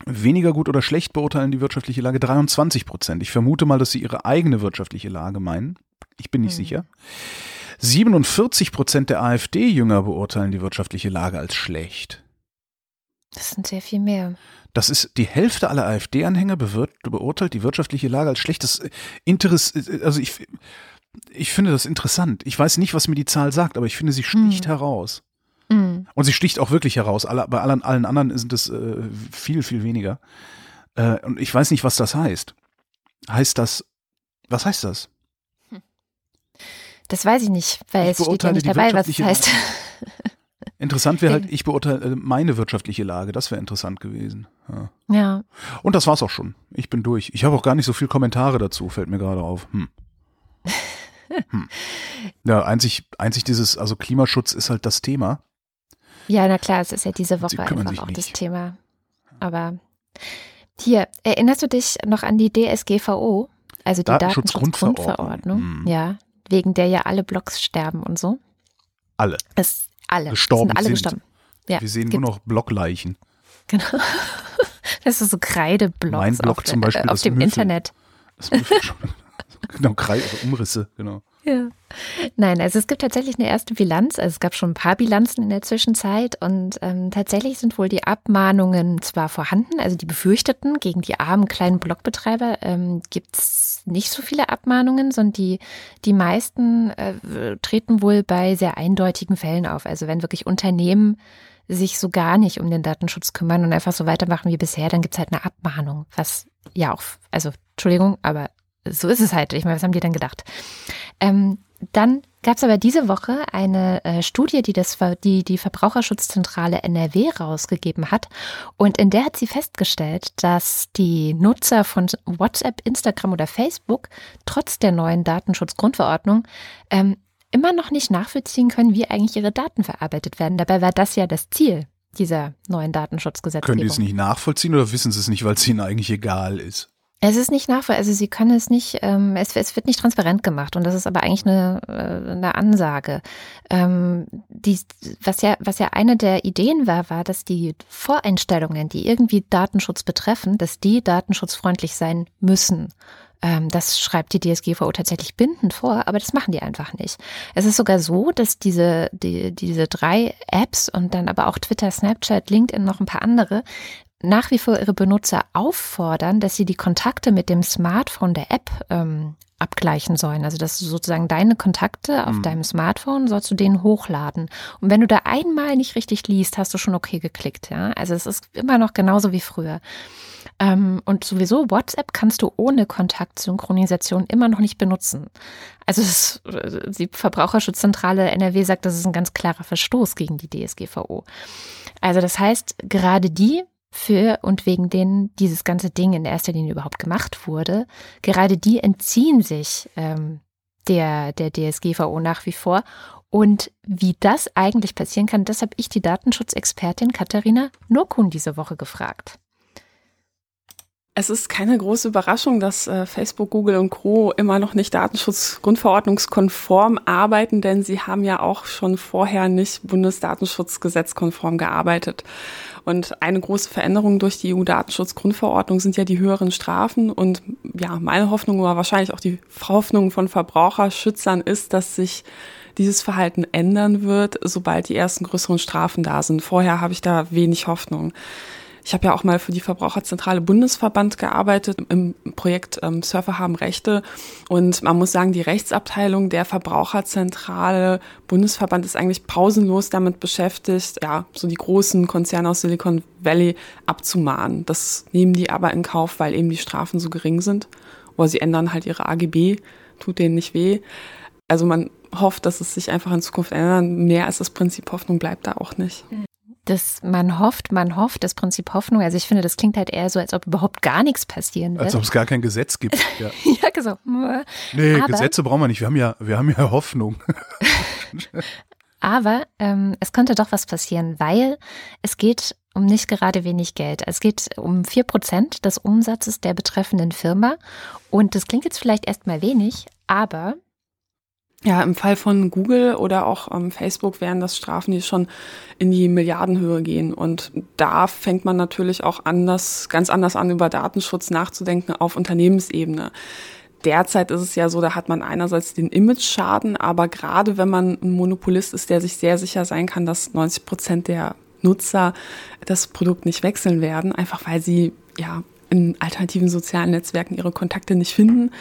[SPEAKER 2] Weniger gut oder schlecht beurteilen die wirtschaftliche Lage 23 Prozent. Ich vermute mal, dass Sie Ihre eigene wirtschaftliche Lage meinen. Ich bin nicht
[SPEAKER 1] Hm.
[SPEAKER 2] sicher. 47 Prozent der AfD-Jünger beurteilen die wirtschaftliche Lage als schlecht.
[SPEAKER 1] Das sind sehr viel mehr.
[SPEAKER 2] Das ist die Hälfte aller AfD-Anhänger beurteilt die wirtschaftliche Lage als schlecht. Das äh, Interess also ich, ich finde das interessant. Ich weiß nicht, was mir die Zahl sagt, aber ich finde, sie sticht heraus.
[SPEAKER 1] Mhm.
[SPEAKER 2] Und sie sticht auch wirklich heraus. Alle, bei allen, allen anderen sind es äh, viel, viel weniger. Äh, und ich weiß nicht, was das heißt. Heißt das, was heißt das?
[SPEAKER 1] Das weiß ich nicht, weil
[SPEAKER 2] Ich
[SPEAKER 1] es steht ja nicht dabei, was es heißt.
[SPEAKER 2] Interessant wäre halt, ich beurteile äh, meine wirtschaftliche Lage. Das wäre interessant gewesen. Ja.
[SPEAKER 1] Ja.
[SPEAKER 2] Und das war's auch schon. Ich bin durch. Ich habe auch gar nicht so viel Kommentare dazu, fällt mir gerade auf. Hm. Hm. Ja, einzig, einzig dieses, also Klimaschutz ist halt das Thema.
[SPEAKER 1] Ja, na klar, es ist ja diese Woche einfach auch
[SPEAKER 2] nicht.
[SPEAKER 1] das Thema. Aber hier, erinnerst du dich noch an die DSGVO? Also die
[SPEAKER 2] Datenschutzgrundverordnung.
[SPEAKER 1] Datenschutzgrundverordnung.
[SPEAKER 2] Hm.
[SPEAKER 1] Ja, wegen der ja alle Blogs sterben und so.
[SPEAKER 2] Alle.
[SPEAKER 1] Es, alle.
[SPEAKER 2] Gestorben
[SPEAKER 1] sind alle
[SPEAKER 2] sind.
[SPEAKER 1] gestorben. Ja,
[SPEAKER 2] Wir sehen nur noch Blockleichen.
[SPEAKER 1] Genau. Das ist so Kreideblogs
[SPEAKER 2] Mein Blog
[SPEAKER 1] auf,
[SPEAKER 2] zum Beispiel
[SPEAKER 1] äh, auf dem
[SPEAKER 2] Müffel.
[SPEAKER 1] Internet.
[SPEAKER 2] Das schon, genau, Kreis, also Umrisse, genau.
[SPEAKER 1] Nein, also es gibt tatsächlich eine erste Bilanz. Also es gab schon ein paar Bilanzen in der Zwischenzeit und ähm, tatsächlich sind wohl die Abmahnungen zwar vorhanden, also die befürchteten gegen die armen kleinen Blogbetreiber ähm, gibt es nicht so viele Abmahnungen, sondern die, die meisten äh, treten wohl bei sehr eindeutigen Fällen auf. Also wenn wirklich Unternehmen sich so gar nicht um den Datenschutz kümmern und einfach so weitermachen wie bisher, dann gibt es halt eine Abmahnung, was ja auch, also Entschuldigung, aber so ist es halt. Ich meine, was haben die denn gedacht? Ähm, dann gab es aber diese Woche eine äh, Studie, die, das, die die Verbraucherschutzzentrale NRW rausgegeben hat. Und in der hat sie festgestellt, dass die Nutzer von WhatsApp, Instagram oder Facebook trotz der neuen Datenschutzgrundverordnung ähm, immer noch nicht nachvollziehen können, wie eigentlich ihre Daten verarbeitet werden. Dabei war das ja das Ziel dieser neuen Datenschutzgesetzgebung.
[SPEAKER 2] Können die es nicht nachvollziehen oder wissen sie es nicht, weil es ihnen eigentlich egal ist?
[SPEAKER 1] Es ist nicht nachvollziehbar, also sie können es nicht, ähm, es, es wird nicht transparent gemacht und das ist aber eigentlich eine, äh, eine Ansage. Ähm, die, was, ja, was ja eine der Ideen war, war, dass die Voreinstellungen, die irgendwie Datenschutz betreffen, dass die datenschutzfreundlich sein müssen. Ähm, das schreibt die DSGVO tatsächlich bindend vor, aber das machen die einfach nicht. Es ist sogar so, dass diese, die, diese drei Apps und dann aber auch Twitter, Snapchat, LinkedIn, noch ein paar andere, nach wie vor ihre Benutzer auffordern, dass sie die Kontakte mit dem Smartphone der App ähm, abgleichen sollen. Also dass du sozusagen deine Kontakte auf deinem Smartphone sollst du denen hochladen. Und wenn du da einmal nicht richtig liest, hast du schon okay geklickt. Ja, also es ist immer noch genauso wie früher. Ähm, und sowieso WhatsApp kannst du ohne Kontaktsynchronisation immer noch nicht benutzen. Also es, äh, die Verbraucherschutzzentrale NRW sagt, das ist ein ganz klarer Verstoß gegen die DSGVO. Also das heißt, gerade die für und wegen denen dieses ganze Ding in erster Linie überhaupt gemacht wurde, gerade die entziehen sich ähm, der, der DSGVO nach wie vor. Und wie das eigentlich passieren kann, das habe ich die Datenschutzexpertin Katharina Nurkun diese Woche gefragt.
[SPEAKER 5] Es ist keine große Überraschung, dass äh, Facebook, Google und Co. immer noch nicht datenschutzgrundverordnungskonform arbeiten, denn sie haben ja auch schon vorher nicht Bundesdatenschutzgesetzkonform gearbeitet. Und eine große Veränderung durch die EU-Datenschutzgrundverordnung sind ja die höheren Strafen. Und ja, meine Hoffnung, aber wahrscheinlich auch die Hoffnung von Verbraucherschützern ist, dass sich dieses Verhalten ändern wird, sobald die ersten größeren Strafen da sind. Vorher habe ich da wenig Hoffnung. Ich habe ja auch mal für die Verbraucherzentrale Bundesverband gearbeitet im Projekt ähm, Surfer haben Rechte. Und man muss sagen, die Rechtsabteilung der Verbraucherzentrale Bundesverband ist eigentlich pausenlos damit beschäftigt, ja, so die großen Konzerne aus Silicon Valley abzumahnen. Das nehmen die aber in Kauf, weil eben die Strafen so gering sind. oder sie ändern halt ihre AGB, tut denen nicht weh. Also man hofft, dass es sich einfach in Zukunft ändert. Mehr als das Prinzip Hoffnung bleibt da auch nicht.
[SPEAKER 1] Das man hofft, man hofft, das Prinzip Hoffnung. Also ich finde, das klingt halt eher so, als ob überhaupt gar nichts passieren wird.
[SPEAKER 2] Als ob es gar kein Gesetz gibt. Ja,
[SPEAKER 1] ja so.
[SPEAKER 2] Nee, Aber, Gesetze brauchen wir nicht. Wir haben ja, wir haben ja Hoffnung.
[SPEAKER 1] Aber ähm, es könnte doch was passieren, weil es geht um nicht gerade wenig Geld. Es geht um vier Prozent des Umsatzes der betreffenden Firma. Und das klingt jetzt vielleicht erstmal wenig, aber
[SPEAKER 5] ja, im Fall von Google oder auch ähm, Facebook wären das Strafen, die schon in die Milliardenhöhe gehen. Und da fängt man natürlich auch anders, ganz anders an, über Datenschutz nachzudenken auf Unternehmensebene. Derzeit ist es ja so, da hat man einerseits den Image-Schaden, aber gerade wenn man ein Monopolist ist, der sich sehr sicher sein kann, dass 90 Prozent der Nutzer das Produkt nicht wechseln werden, einfach weil sie ja in alternativen sozialen Netzwerken ihre Kontakte nicht finden,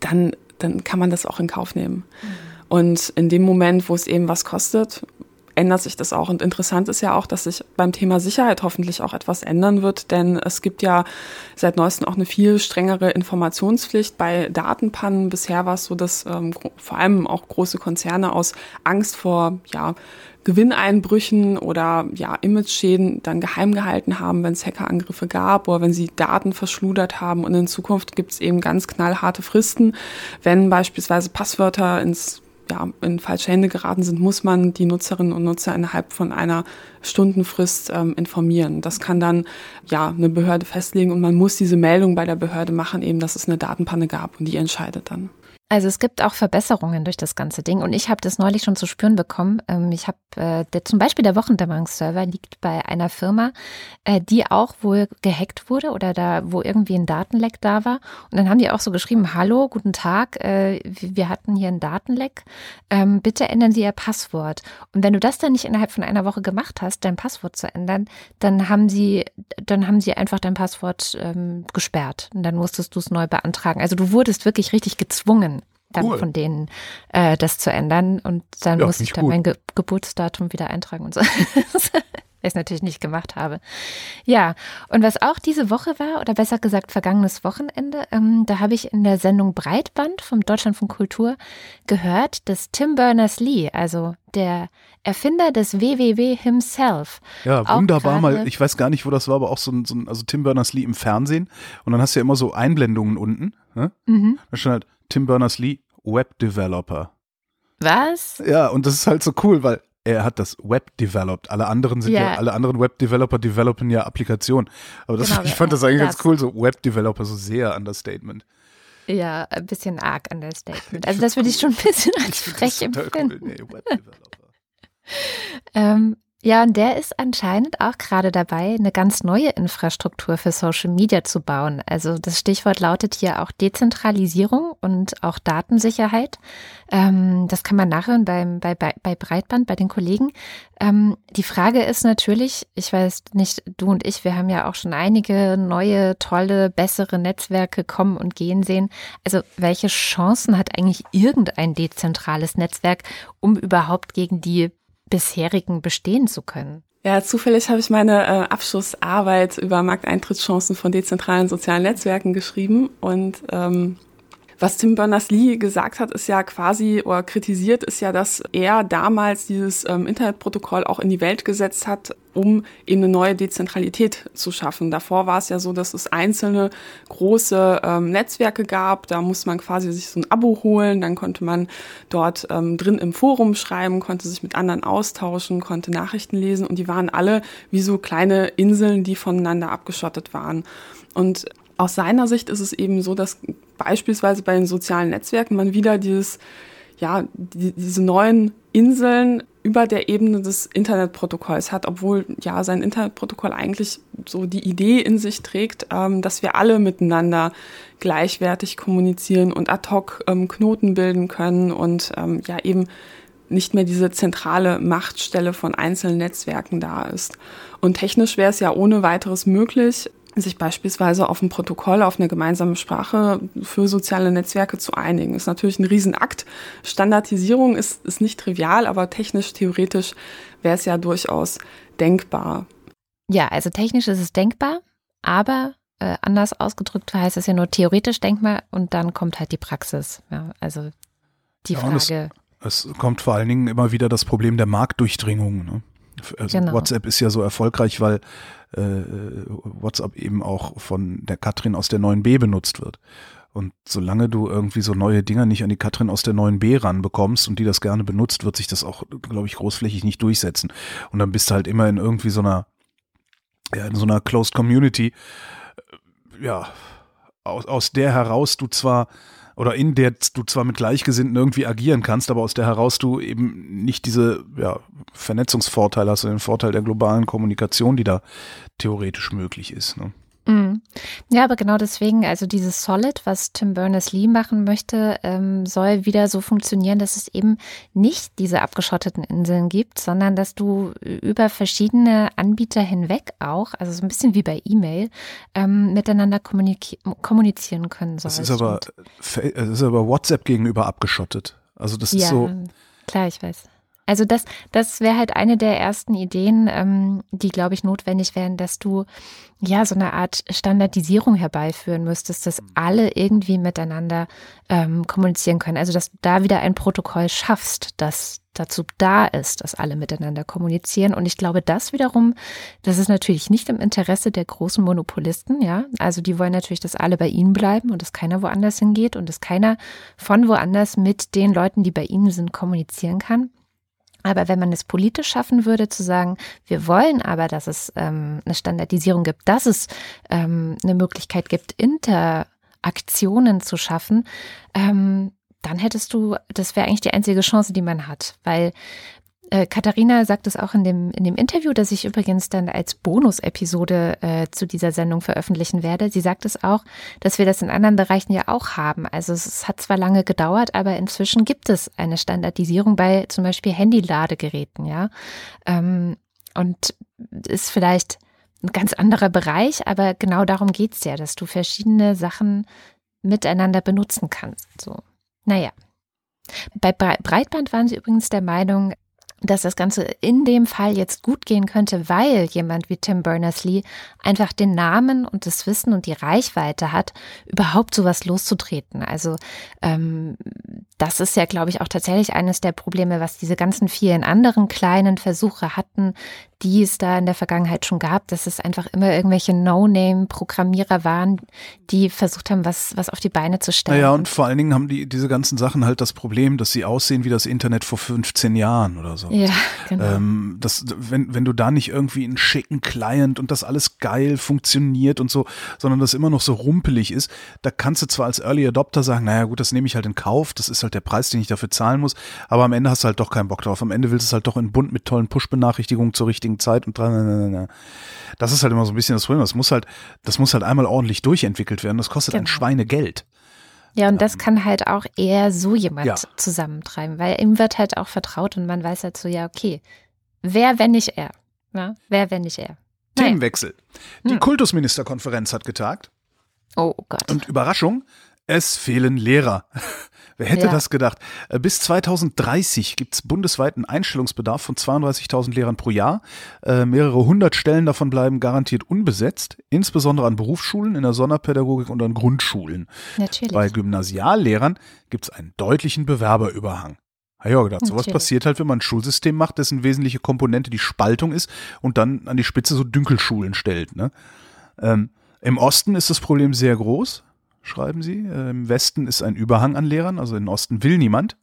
[SPEAKER 5] dann dann kann man das auch in Kauf nehmen. Mhm. Und in dem Moment, wo es eben was kostet, ändert sich das auch. Und interessant ist ja auch, dass sich beim Thema Sicherheit hoffentlich auch etwas ändern wird, denn es gibt ja seit neuestem auch eine viel strengere Informationspflicht bei Datenpannen. Bisher war es so, dass ähm, vor allem auch große Konzerne aus Angst vor ja, Gewinneinbrüchen oder ja, Image-Schäden dann geheim gehalten haben, wenn es Hackerangriffe gab oder wenn sie Daten verschludert haben. Und in Zukunft gibt es eben ganz knallharte Fristen. Wenn beispielsweise Passwörter ins ja, in falsche Hände geraten sind, muss man die Nutzerinnen und Nutzer innerhalb von einer Stundenfrist ähm, informieren. Das kann dann ja eine Behörde festlegen und man muss diese Meldung bei der Behörde machen, eben, dass es eine Datenpanne gab und die entscheidet dann.
[SPEAKER 1] Also es gibt auch Verbesserungen durch das ganze Ding und ich habe das neulich schon zu spüren bekommen. Ähm, ich habe äh, zum Beispiel der Wochendämmerungsserver liegt bei einer Firma, äh, die auch wohl gehackt wurde oder da wo irgendwie ein Datenleck da war und dann haben die auch so geschrieben: Hallo, guten Tag, äh, wir hatten hier ein Datenleck, ähm, bitte ändern Sie Ihr Passwort. Und wenn du das dann nicht innerhalb von einer Woche gemacht hast, dein Passwort zu ändern, dann haben sie dann haben sie einfach dein Passwort ähm, gesperrt und dann musstest du es neu beantragen. Also du wurdest wirklich richtig gezwungen dann cool. von denen äh, das zu ändern. Und dann ja, musste ich dann gut. mein Ge Geburtsdatum wieder eintragen und so. ich es natürlich nicht gemacht habe. Ja, und was auch diese Woche war, oder besser gesagt vergangenes Wochenende, ähm, da habe ich in der Sendung Breitband vom Deutschland von Kultur gehört, dass Tim Berners-Lee, also der Erfinder des WWW himself.
[SPEAKER 2] Ja, wunderbar mal. Ich weiß gar nicht, wo das war, aber auch so ein, so ein also Tim Berners-Lee im Fernsehen. Und dann hast du ja immer so Einblendungen unten. Ne? Mhm. Da stand halt Tim Berners-Lee, Web Developer.
[SPEAKER 1] Was?
[SPEAKER 2] Ja, und das ist halt so cool, weil er hat das Web developed. Alle anderen sind ja, ja alle anderen Web Developer developen ja Applikationen. Aber das, genau, ich fand das eigentlich das. ganz cool, so Web Developer, so sehr Understatement.
[SPEAKER 1] Ja, ein bisschen arg Understatement. Also das würde ich schon ein bisschen als frech empfinden. Cool. Nee, Web Developer. ähm, ja, und der ist anscheinend auch gerade dabei, eine ganz neue Infrastruktur für Social Media zu bauen. Also das Stichwort lautet hier auch Dezentralisierung und auch Datensicherheit. Ähm, das kann man nachhören beim, bei, bei Breitband, bei den Kollegen. Ähm, die Frage ist natürlich, ich weiß nicht, du und ich, wir haben ja auch schon einige neue, tolle, bessere Netzwerke kommen und gehen sehen. Also welche Chancen hat eigentlich irgendein dezentrales Netzwerk, um überhaupt gegen die bisherigen bestehen zu können?
[SPEAKER 5] Ja, zufällig habe ich meine äh, Abschlussarbeit über Markteintrittschancen von dezentralen sozialen Netzwerken geschrieben und ähm, was Tim Berners-Lee gesagt hat, ist ja quasi oder kritisiert, ist ja, dass er damals dieses ähm, Internetprotokoll auch in die Welt gesetzt hat, um eben eine neue Dezentralität zu schaffen. Davor war es ja so, dass es einzelne große ähm, Netzwerke gab. Da musste man quasi sich so ein Abo holen. Dann konnte man dort ähm, drin im Forum schreiben, konnte sich mit anderen austauschen, konnte Nachrichten lesen. Und die waren alle wie so kleine Inseln, die voneinander abgeschottet waren. Und aus seiner Sicht ist es eben so, dass beispielsweise bei den sozialen Netzwerken man wieder dieses, ja, die, diese neuen Inseln über der Ebene des Internetprotokolls hat, obwohl ja sein Internetprotokoll eigentlich so die Idee in sich trägt, ähm, dass wir alle miteinander gleichwertig kommunizieren und ad hoc ähm, Knoten bilden können und ähm, ja eben nicht mehr diese zentrale Machtstelle von einzelnen Netzwerken da ist. Und technisch wäre es ja ohne weiteres möglich, sich beispielsweise auf ein Protokoll, auf eine gemeinsame Sprache für soziale Netzwerke zu einigen. Ist natürlich ein Riesenakt. Standardisierung ist, ist nicht trivial, aber technisch, theoretisch wäre es ja durchaus denkbar.
[SPEAKER 1] Ja, also technisch ist es denkbar, aber äh, anders ausgedrückt heißt es ja nur theoretisch denkbar und dann kommt halt die Praxis. Ja, also die
[SPEAKER 2] Ja,
[SPEAKER 1] Frage.
[SPEAKER 2] Es, es kommt vor allen Dingen immer wieder das Problem der Marktdurchdringung. Ne? Also
[SPEAKER 1] Genau.
[SPEAKER 2] WhatsApp ist ja so erfolgreich, weil äh, WhatsApp eben auch von der Katrin aus der 9b benutzt wird. Und solange du irgendwie so neue Dinger nicht an die Katrin aus der 9b ranbekommst und die das gerne benutzt, wird sich das auch, glaube ich, großflächig nicht durchsetzen. Und dann bist du halt immer in irgendwie so einer, ja, in so einer Closed Community, äh, ja, aus, aus der heraus du zwar oder in der du zwar mit Gleichgesinnten irgendwie agieren kannst, aber aus der heraus du eben nicht diese ja, Vernetzungsvorteile hast, den Vorteil der globalen Kommunikation, die da theoretisch möglich ist. Ne?
[SPEAKER 1] Mhm. Ja, aber genau deswegen, also dieses Solid, was Tim Berners-Lee machen möchte, ähm, soll wieder so funktionieren, dass es eben nicht diese abgeschotteten Inseln gibt, sondern dass du über verschiedene Anbieter hinweg auch, also so ein bisschen wie bei E-Mail, ähm, miteinander kommunizieren können
[SPEAKER 2] Das
[SPEAKER 1] sollst.
[SPEAKER 2] ist aber, das ist aber WhatsApp gegenüber abgeschottet. Also das ist
[SPEAKER 1] ja,
[SPEAKER 2] so,
[SPEAKER 1] klar, ich weiß. Also das, das wäre halt eine der ersten Ideen, ähm, die, glaube ich, notwendig wären, dass du ja so eine Art Standardisierung herbeiführen müsstest, dass alle irgendwie miteinander ähm, kommunizieren können. Also dass du da wieder ein Protokoll schaffst, das dazu da ist, dass alle miteinander kommunizieren. Und ich glaube, das wiederum, das ist natürlich nicht im Interesse der großen Monopolisten, ja. Also die wollen natürlich, dass alle bei ihnen bleiben und dass keiner woanders hingeht und dass keiner von woanders mit den Leuten, die bei ihnen sind, kommunizieren kann. Aber wenn man es politisch schaffen würde, zu sagen, wir wollen aber, dass es ähm, eine Standardisierung gibt, dass es ähm, eine Möglichkeit gibt, Interaktionen zu schaffen, ähm, dann hättest du, das wäre eigentlich die einzige Chance, die man hat. Weil äh, Katharina sagt es auch in dem, in dem Interview, das ich übrigens dann als Bonus-Episode äh, zu dieser Sendung veröffentlichen werde. Sie sagt es auch, dass wir das in anderen Bereichen ja auch haben. Also es, es hat zwar lange gedauert, aber inzwischen gibt es eine Standardisierung bei zum Beispiel Handy-Ladegeräten, ja. Ähm, und ist vielleicht ein ganz anderer Bereich, aber genau darum geht's ja, dass du verschiedene Sachen miteinander benutzen kannst. So. Naja. Bei Bre- Breitband waren sie übrigens der Meinung, dass das Ganze in dem Fall jetzt gut gehen könnte, weil jemand wie Tim Berners-Lee einfach den Namen und das Wissen und die Reichweite hat, überhaupt sowas loszutreten. Also ähm, das ist ja, glaube ich, auch tatsächlich eines der Probleme, was diese ganzen vielen anderen kleinen Versuche hatten, die es da in der Vergangenheit schon gab, dass es einfach immer irgendwelche No-Name-Programmierer waren, die versucht haben, was, was auf die Beine zu stellen.
[SPEAKER 2] naja, und vor allen Dingen haben die diese ganzen Sachen halt das Problem, dass sie aussehen wie das Internet vor 15 Jahren oder so.
[SPEAKER 1] ja, genau.
[SPEAKER 2] Ähm, das, wenn, wenn du da nicht irgendwie einen schicken Client und das alles geil funktioniert und so, sondern das immer noch so rumpelig ist, da kannst du zwar als Early Adopter sagen, naja gut, das nehme ich halt in Kauf, das ist halt der Preis, den ich dafür zahlen muss, aber am Ende hast du halt doch keinen Bock drauf. Am Ende willst du es halt doch in bunt mit tollen Push-Benachrichtigungen zur richtigen Zeit und dran. Das ist halt immer so ein bisschen das Problem. Das muss halt, das muss halt einmal ordentlich durchentwickelt werden. Das kostet ein
[SPEAKER 1] Genau.
[SPEAKER 2] Schweinegeld.
[SPEAKER 1] Ja, und das kann halt auch eher so jemand
[SPEAKER 2] Ja.
[SPEAKER 1] zusammentreiben, weil ihm wird halt auch vertraut und man weiß halt so, ja, okay, wer, wenn nicht er? Ja, wer, wenn nicht er?
[SPEAKER 2] Themenwechsel. Die
[SPEAKER 1] Hm.
[SPEAKER 2] Kultusministerkonferenz hat getagt.
[SPEAKER 1] Oh Gott.
[SPEAKER 2] Und Überraschung, es fehlen Lehrer. Wer hätte
[SPEAKER 1] Ja.
[SPEAKER 2] das gedacht? Äh, Bis 2030 gibt es bundesweit einen Einstellungsbedarf von 32.000 Lehrern pro Jahr. Äh, mehrere hundert Stellen davon bleiben garantiert unbesetzt, insbesondere an Berufsschulen, in der Sonderpädagogik und an Grundschulen.
[SPEAKER 1] Natürlich.
[SPEAKER 2] Bei Gymnasiallehrern gibt es einen deutlichen Bewerberüberhang. Habe ich auch gedacht, sowas
[SPEAKER 1] Natürlich.
[SPEAKER 2] passiert halt, wenn man ein Schulsystem macht, dessen wesentliche Komponente die Spaltung ist und dann an die Spitze so Dünkelschulen stellt. Ne? Ähm, Im Osten ist das Problem sehr groß, schreiben sie. Äh, Im Westen ist ein Überhang an Lehrern, also im Osten will niemand.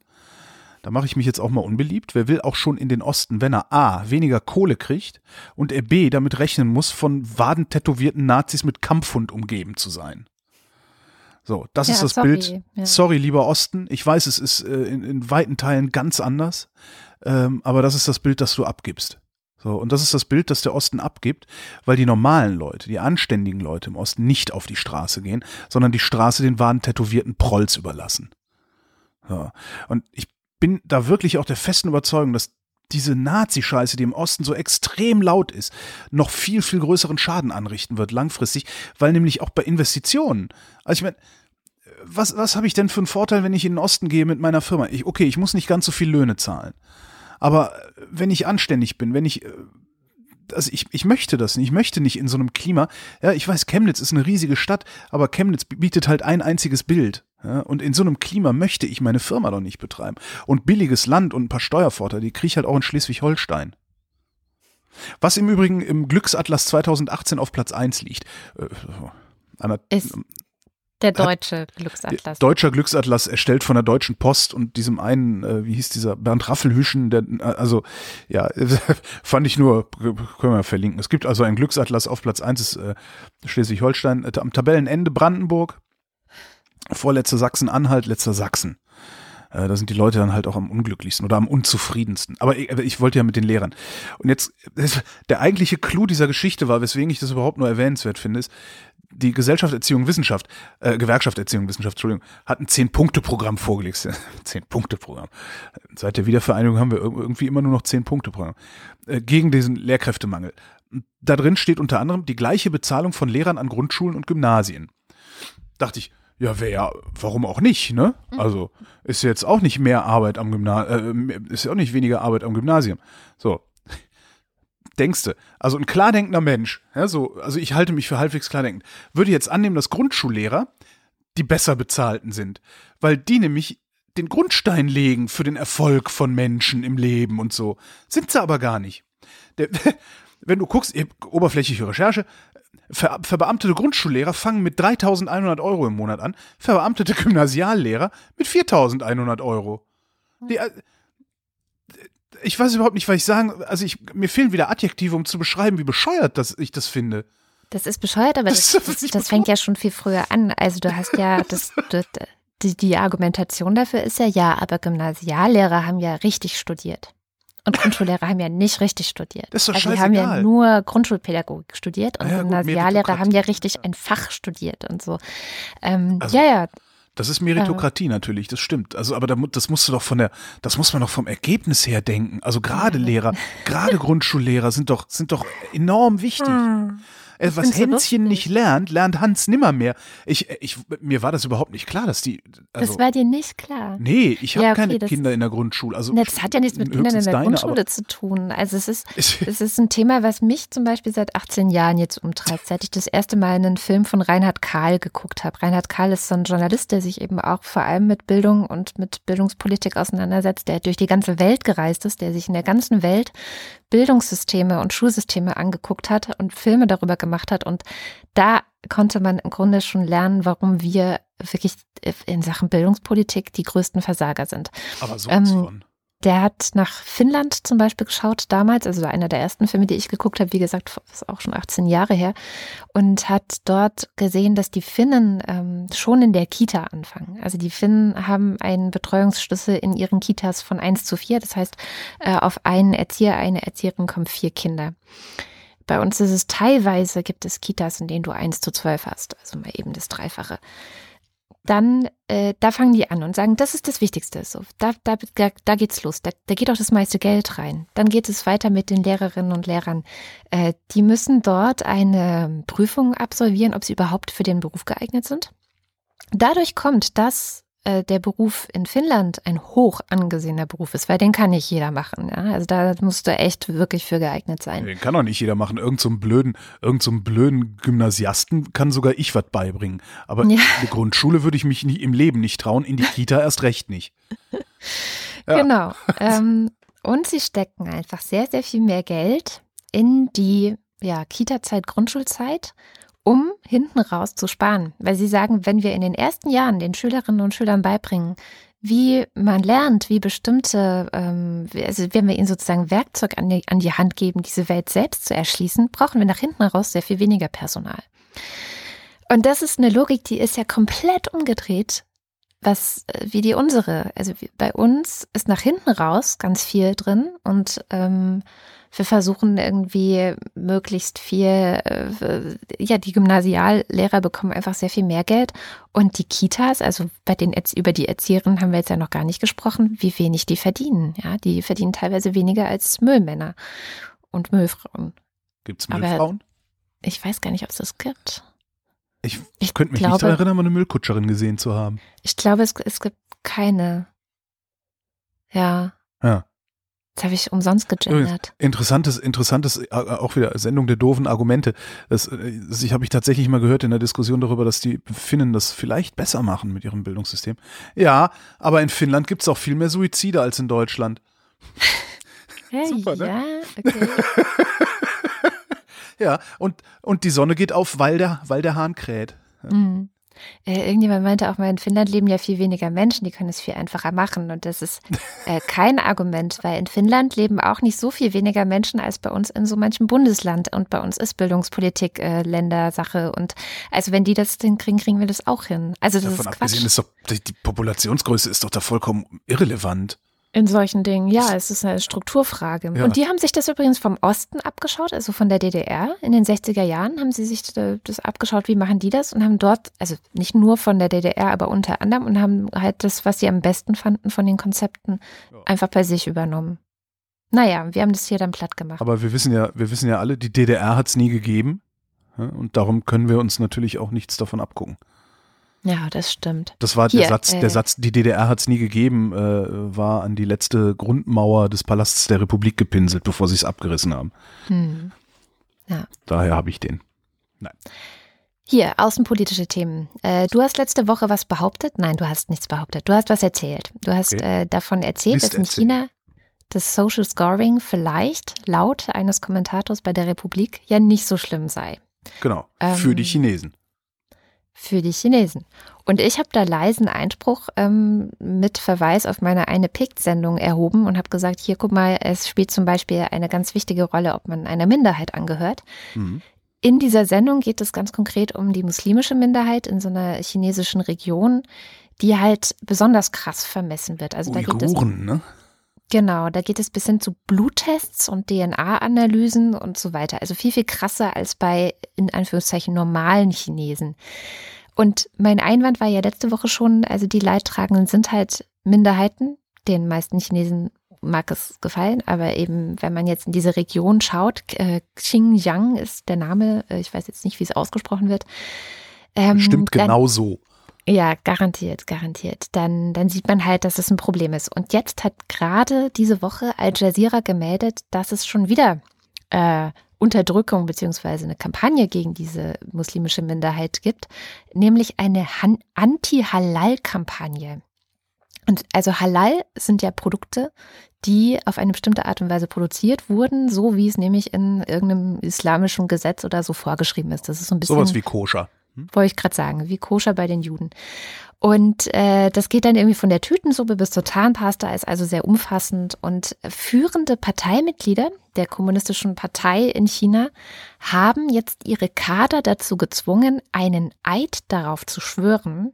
[SPEAKER 2] Da mache ich mich jetzt auch mal unbeliebt. Wer will auch schon in den Osten, wenn er A, weniger Kohle kriegt und er B, damit rechnen muss, von wadentätowierten Nazis mit Kampfhund umgeben zu sein. So, das
[SPEAKER 1] Ja,
[SPEAKER 2] ist das
[SPEAKER 1] sorry,
[SPEAKER 2] Bild.
[SPEAKER 1] ja.
[SPEAKER 2] Sorry, lieber Osten. Ich weiß, es ist äh, in, in weiten Teilen ganz anders. Ähm, aber das ist das Bild, das du abgibst. So, und das ist das Bild, das der Osten abgibt, weil die normalen Leute, die anständigen Leute im Osten nicht auf die Straße gehen, sondern die Straße den wadentätowierten Prolls überlassen. So. Und ich bin da wirklich auch der festen Überzeugung, dass diese Nazi-Scheiße, die im Osten so extrem laut ist, noch viel, viel größeren Schaden anrichten wird langfristig, weil nämlich auch bei Investitionen, also ich meine, was, was habe ich denn für einen Vorteil, wenn ich in den Osten gehe mit meiner Firma? Ich, okay, ich muss nicht ganz so viel Löhne zahlen. Aber äh, wenn ich anständig bin, wenn ich äh, also ich, ich möchte das nicht. Ich möchte nicht in so einem Klima. Ja, ich weiß, Chemnitz ist eine riesige Stadt, aber Chemnitz bietet halt ein einziges Bild. Ja, und in so einem Klima möchte ich meine Firma doch nicht betreiben. Und billiges Land und ein paar Steuervorteile, die kriege ich halt auch in Schleswig-Holstein. Was im Übrigen im Glücksatlas 2018 auf Platz 1 liegt. Äh,
[SPEAKER 1] einer, ist der deutsche Glücksatlas.
[SPEAKER 2] Deutscher Glücksatlas erstellt von der Deutschen Post und diesem einen, äh, wie hieß dieser Bernd Raffelhüschen, der, also ja, fand ich nur, können wir verlinken. Es gibt also einen Glücksatlas auf Platz 1 ist äh, Schleswig-Holstein, äh, am Tabellenende Brandenburg, vorletzter Sachsen-Anhalt, letzter Sachsen. Äh, da sind die Leute dann halt auch am unglücklichsten oder am unzufriedensten. Aber ich, ich wollte ja mit den Lehrern. Und jetzt, der eigentliche Clou dieser Geschichte war, weswegen ich das überhaupt nur erwähnenswert finde, ist, die Gesellschaft Erziehung Wissenschaft, äh, Gewerkschaft Erziehung Wissenschaft, Entschuldigung, hat ein Zehn-Punkte-Programm vorgelegt. Zehn-Punkte-Programm. Seit der Wiedervereinigung haben wir irgendwie immer nur noch Zehn-Punkte-Programm. Äh, gegen diesen Lehrkräftemangel. Da drin steht unter anderem die gleiche Bezahlung von Lehrern an Grundschulen und Gymnasien. Dachte ich, ja, wäre ja, warum auch nicht, ne? Mhm. Also ist jetzt auch nicht mehr Arbeit am Gymnasium, äh, ist ja auch nicht weniger Arbeit am Gymnasium. So, denkste, also ein klardenkender Mensch, ja, so, also ich halte mich für halbwegs klardenkend, würde jetzt annehmen, dass Grundschullehrer die besser bezahlten sind, weil die nämlich den Grundstein legen für den Erfolg von Menschen im Leben und so. Sind sie aber gar nicht. Der, wenn du guckst, oberflächliche Recherche, ver, verbeamtete Grundschullehrer fangen mit 3100 Euro im Monat an, verbeamtete Gymnasiallehrer mit 4100 Euro. Die, äh, ich weiß überhaupt nicht, was ich sagen, also ich, mir fehlen wieder Adjektive, um zu beschreiben, wie bescheuert das, ich das finde.
[SPEAKER 1] Das ist bescheuert, aber das, das, das, das fängt ja schon viel früher an. Also du hast ja das, die, die Argumentation dafür ist ja, ja, aber Gymnasiallehrer haben ja richtig studiert. Und Grundschullehrer haben ja nicht richtig studiert.
[SPEAKER 2] Das ist doch
[SPEAKER 1] also
[SPEAKER 2] die
[SPEAKER 1] haben ja nur Grundschulpädagogik studiert und ja, Gymnasiallehrer haben ja richtig ein Fach studiert und so. Ähm, also, ja, ja.
[SPEAKER 2] Das ist Meritokratie ja. natürlich, das stimmt. Also, aber das musst du doch von der, das muss man doch vom Ergebnis her denken. Also gerade Lehrer, gerade Grundschullehrer sind doch, sind doch enorm wichtig. Hm. Äh, was Hänschen nicht lernt, lernt Hans nimmer mehr. Ich, ich, mir war das überhaupt nicht klar, dass die.
[SPEAKER 1] Also, das war dir nicht klar.
[SPEAKER 2] Nee, ich habe ja, okay, keine Kinder in der Grundschule. Also,
[SPEAKER 1] ne, das hat ja nichts mit Kindern in der deine, Grundschule zu tun. Also es ist, es ist ein Thema, was mich zum Beispiel seit 18 Jahren jetzt umtreibt, seit ich das erste Mal einen Film von Reinhard Kahl geguckt habe. Reinhard Kahl ist so ein Journalist, der sich eben auch vor allem mit Bildung und mit Bildungspolitik auseinandersetzt, der durch die ganze Welt gereist ist, der sich in der ganzen Welt Bildungssysteme und Schulsysteme angeguckt hat und Filme darüber gemacht hat. Und da konnte man im Grunde schon lernen, warum wir wirklich in Sachen Bildungspolitik die größten Versager sind.
[SPEAKER 2] Aber so ähm, von.
[SPEAKER 1] Der hat nach Finnland zum Beispiel geschaut damals, also einer der ersten Filme, die ich geguckt habe, wie gesagt, ist auch schon 18 Jahre her, und hat dort gesehen, dass die Finnen ähm, schon in der Kita anfangen. Also die Finnen haben einen Betreuungsschlüssel in ihren Kitas von 1 zu 4. Das heißt, äh, auf einen Erzieher, eine Erzieherin kommen vier Kinder. Bei uns ist es teilweise, gibt es Kitas, in denen du 1 zu 12 hast, also mal eben das Dreifache dann äh, da fangen die an und sagen, das ist das Wichtigste. So, da, da, da, geht's los. Da, da geht auch das meiste Geld rein. Dann geht es weiter mit den Lehrerinnen und Lehrern. Äh, die müssen dort eine Prüfung absolvieren, ob sie überhaupt für den Beruf geeignet sind. Dadurch kommt, dass äh, der Beruf in Finnland ein hoch angesehener Beruf ist, weil den kann nicht jeder machen. Ja? Also da musst du echt wirklich für geeignet sein.
[SPEAKER 2] Den kann doch nicht jeder machen. Irgend so blöden, irgend so blöden Gymnasiasten kann sogar ich was beibringen. Aber ja. in die Grundschule würde ich mich nie, im Leben nicht trauen, in die Kita erst recht nicht.
[SPEAKER 1] Ja. Genau. Ähm, und sie stecken einfach sehr, sehr viel mehr Geld in die ja, Kita-Zeit, Grundschulzeit um hinten raus zu sparen. Weil sie sagen, wenn wir in den ersten Jahren den Schülerinnen und Schülern beibringen, wie man lernt, wie bestimmte, ähm, also wenn wir ihnen sozusagen Werkzeug an die, an die Hand geben, diese Welt selbst zu erschließen, brauchen wir nach hinten raus sehr viel weniger Personal. Und das ist eine Logik, die ist ja komplett umgedreht, was äh, wie die unsere. Also bei uns ist nach hinten raus ganz viel drin und ähm, wir versuchen irgendwie möglichst viel, äh, ja, die Gymnasiallehrer bekommen einfach sehr viel mehr Geld und die Kitas, also bei den über die Erzieherinnen haben wir jetzt ja noch gar nicht gesprochen, wie wenig die verdienen. Ja, die verdienen teilweise weniger als Müllmänner und Müllfrauen.
[SPEAKER 2] Gibt's Müllfrauen?
[SPEAKER 1] Aber ich weiß gar nicht, ob es das gibt.
[SPEAKER 2] Ich, ich könnte mich glaube, nicht daran erinnern, mal eine Müllkutscherin gesehen zu haben.
[SPEAKER 1] Ich glaube, es, es gibt keine. Ja.
[SPEAKER 2] Ja.
[SPEAKER 1] Jetzt habe ich umsonst gegendert.
[SPEAKER 2] Interessantes, interessantes, äh, auch wieder Sendung der doofen Argumente. Das, äh, das ich habe ich tatsächlich mal gehört in der Diskussion darüber, dass die Finnen das vielleicht besser machen mit ihrem Bildungssystem. Ja, aber in Finnland gibt es auch viel mehr Suizide als in Deutschland.
[SPEAKER 1] Hey, Super, ne? Ja, okay.
[SPEAKER 2] ja, und, und die Sonne geht auf, weil der, weil der Hahn kräht.
[SPEAKER 1] Mhm. Äh, irgendjemand meinte auch mal, in Finnland leben ja viel weniger Menschen, die können es viel einfacher machen. Und das ist äh, kein Argument, weil in Finnland leben auch nicht so viel weniger Menschen als bei uns in so manchem Bundesland. Und bei uns ist Bildungspolitik äh, Ländersache. Und also wenn die das hinkriegen, kriegen wir das auch hin. Also das Davon ist Quatsch.
[SPEAKER 2] Ist doch, die Populationsgröße ist doch da vollkommen irrelevant.
[SPEAKER 1] In solchen Dingen, ja, es ist eine Strukturfrage. Ja. Und die haben sich das übrigens vom Osten abgeschaut, also von der DDR. In den 60er Jahren haben sie sich das abgeschaut, wie machen die das und haben dort, also nicht nur von der DDR, aber unter anderem und haben halt das, was sie am besten fanden von den Konzepten, einfach bei sich übernommen. Naja, wir haben das hier dann platt gemacht.
[SPEAKER 2] Aber wir wissen ja, wir wissen ja alle, die DDR hat es nie gegeben. Und darum können wir uns natürlich auch nichts davon abgucken.
[SPEAKER 1] Ja, das stimmt.
[SPEAKER 2] Das war Hier, der Satz, äh, der Satz, die DDR hat es nie gegeben, äh, war an die letzte Grundmauer des Palasts der Republik gepinselt, bevor sie es abgerissen haben. Hm. Ja. Daher habe ich den. Nein.
[SPEAKER 1] Hier, außenpolitische Themen. Äh, du hast letzte Woche was behauptet? Nein, du hast nichts behauptet. Du hast was erzählt. Du hast okay. äh, davon erzählt, Mist dass in erzählen. China das Social Scoring vielleicht laut eines Kommentators bei der Republik ja nicht so schlimm sei.
[SPEAKER 2] Genau, für ähm, die Chinesen
[SPEAKER 1] für die Chinesen. Und ich habe da leisen Einspruch ähm, mit Verweis auf meine eine Pict-Sendung erhoben und habe gesagt, hier guck mal, es spielt zum Beispiel eine ganz wichtige Rolle, ob man einer Minderheit angehört. Mhm. In dieser Sendung geht es ganz konkret um die muslimische Minderheit in so einer chinesischen Region, die halt besonders krass vermessen wird. Also
[SPEAKER 2] Uiguren, da geht es, ne?
[SPEAKER 1] Genau, da geht es bis hin zu Bluttests und DNA-Analysen und so weiter. Also viel, viel krasser als bei, in Anführungszeichen, normalen Chinesen. Und mein Einwand war ja letzte Woche schon, also die Leidtragenden sind halt Minderheiten. Den meisten Chinesen mag es gefallen, aber eben, wenn man jetzt in diese Region schaut, äh, Xinjiang ist der Name, äh, ich weiß jetzt nicht, wie es ausgesprochen wird.
[SPEAKER 2] Ähm, Stimmt genau so.
[SPEAKER 1] Ja, garantiert, garantiert. Dann, dann sieht man halt, dass es ein Problem ist. Und jetzt hat gerade diese Woche Al Jazeera gemeldet, dass es schon wieder äh, Unterdrückung beziehungsweise eine Kampagne gegen diese muslimische Minderheit gibt, nämlich eine Anti-Halal-Kampagne. Und also Halal sind ja Produkte, die auf eine bestimmte Art und Weise produziert wurden, so wie es nämlich in irgendeinem islamischen Gesetz oder so vorgeschrieben ist. Das ist so ein bisschen.
[SPEAKER 2] Sowas wie koscher.
[SPEAKER 1] Hm? Wollte ich gerade sagen, wie koscher bei den Juden. Und äh, das geht dann irgendwie von der Tütensuppe bis zur Tarnpasta, ist also sehr umfassend. Und führende Parteimitglieder der Kommunistischen Partei in China haben jetzt ihre Kader dazu gezwungen, einen Eid darauf zu schwören,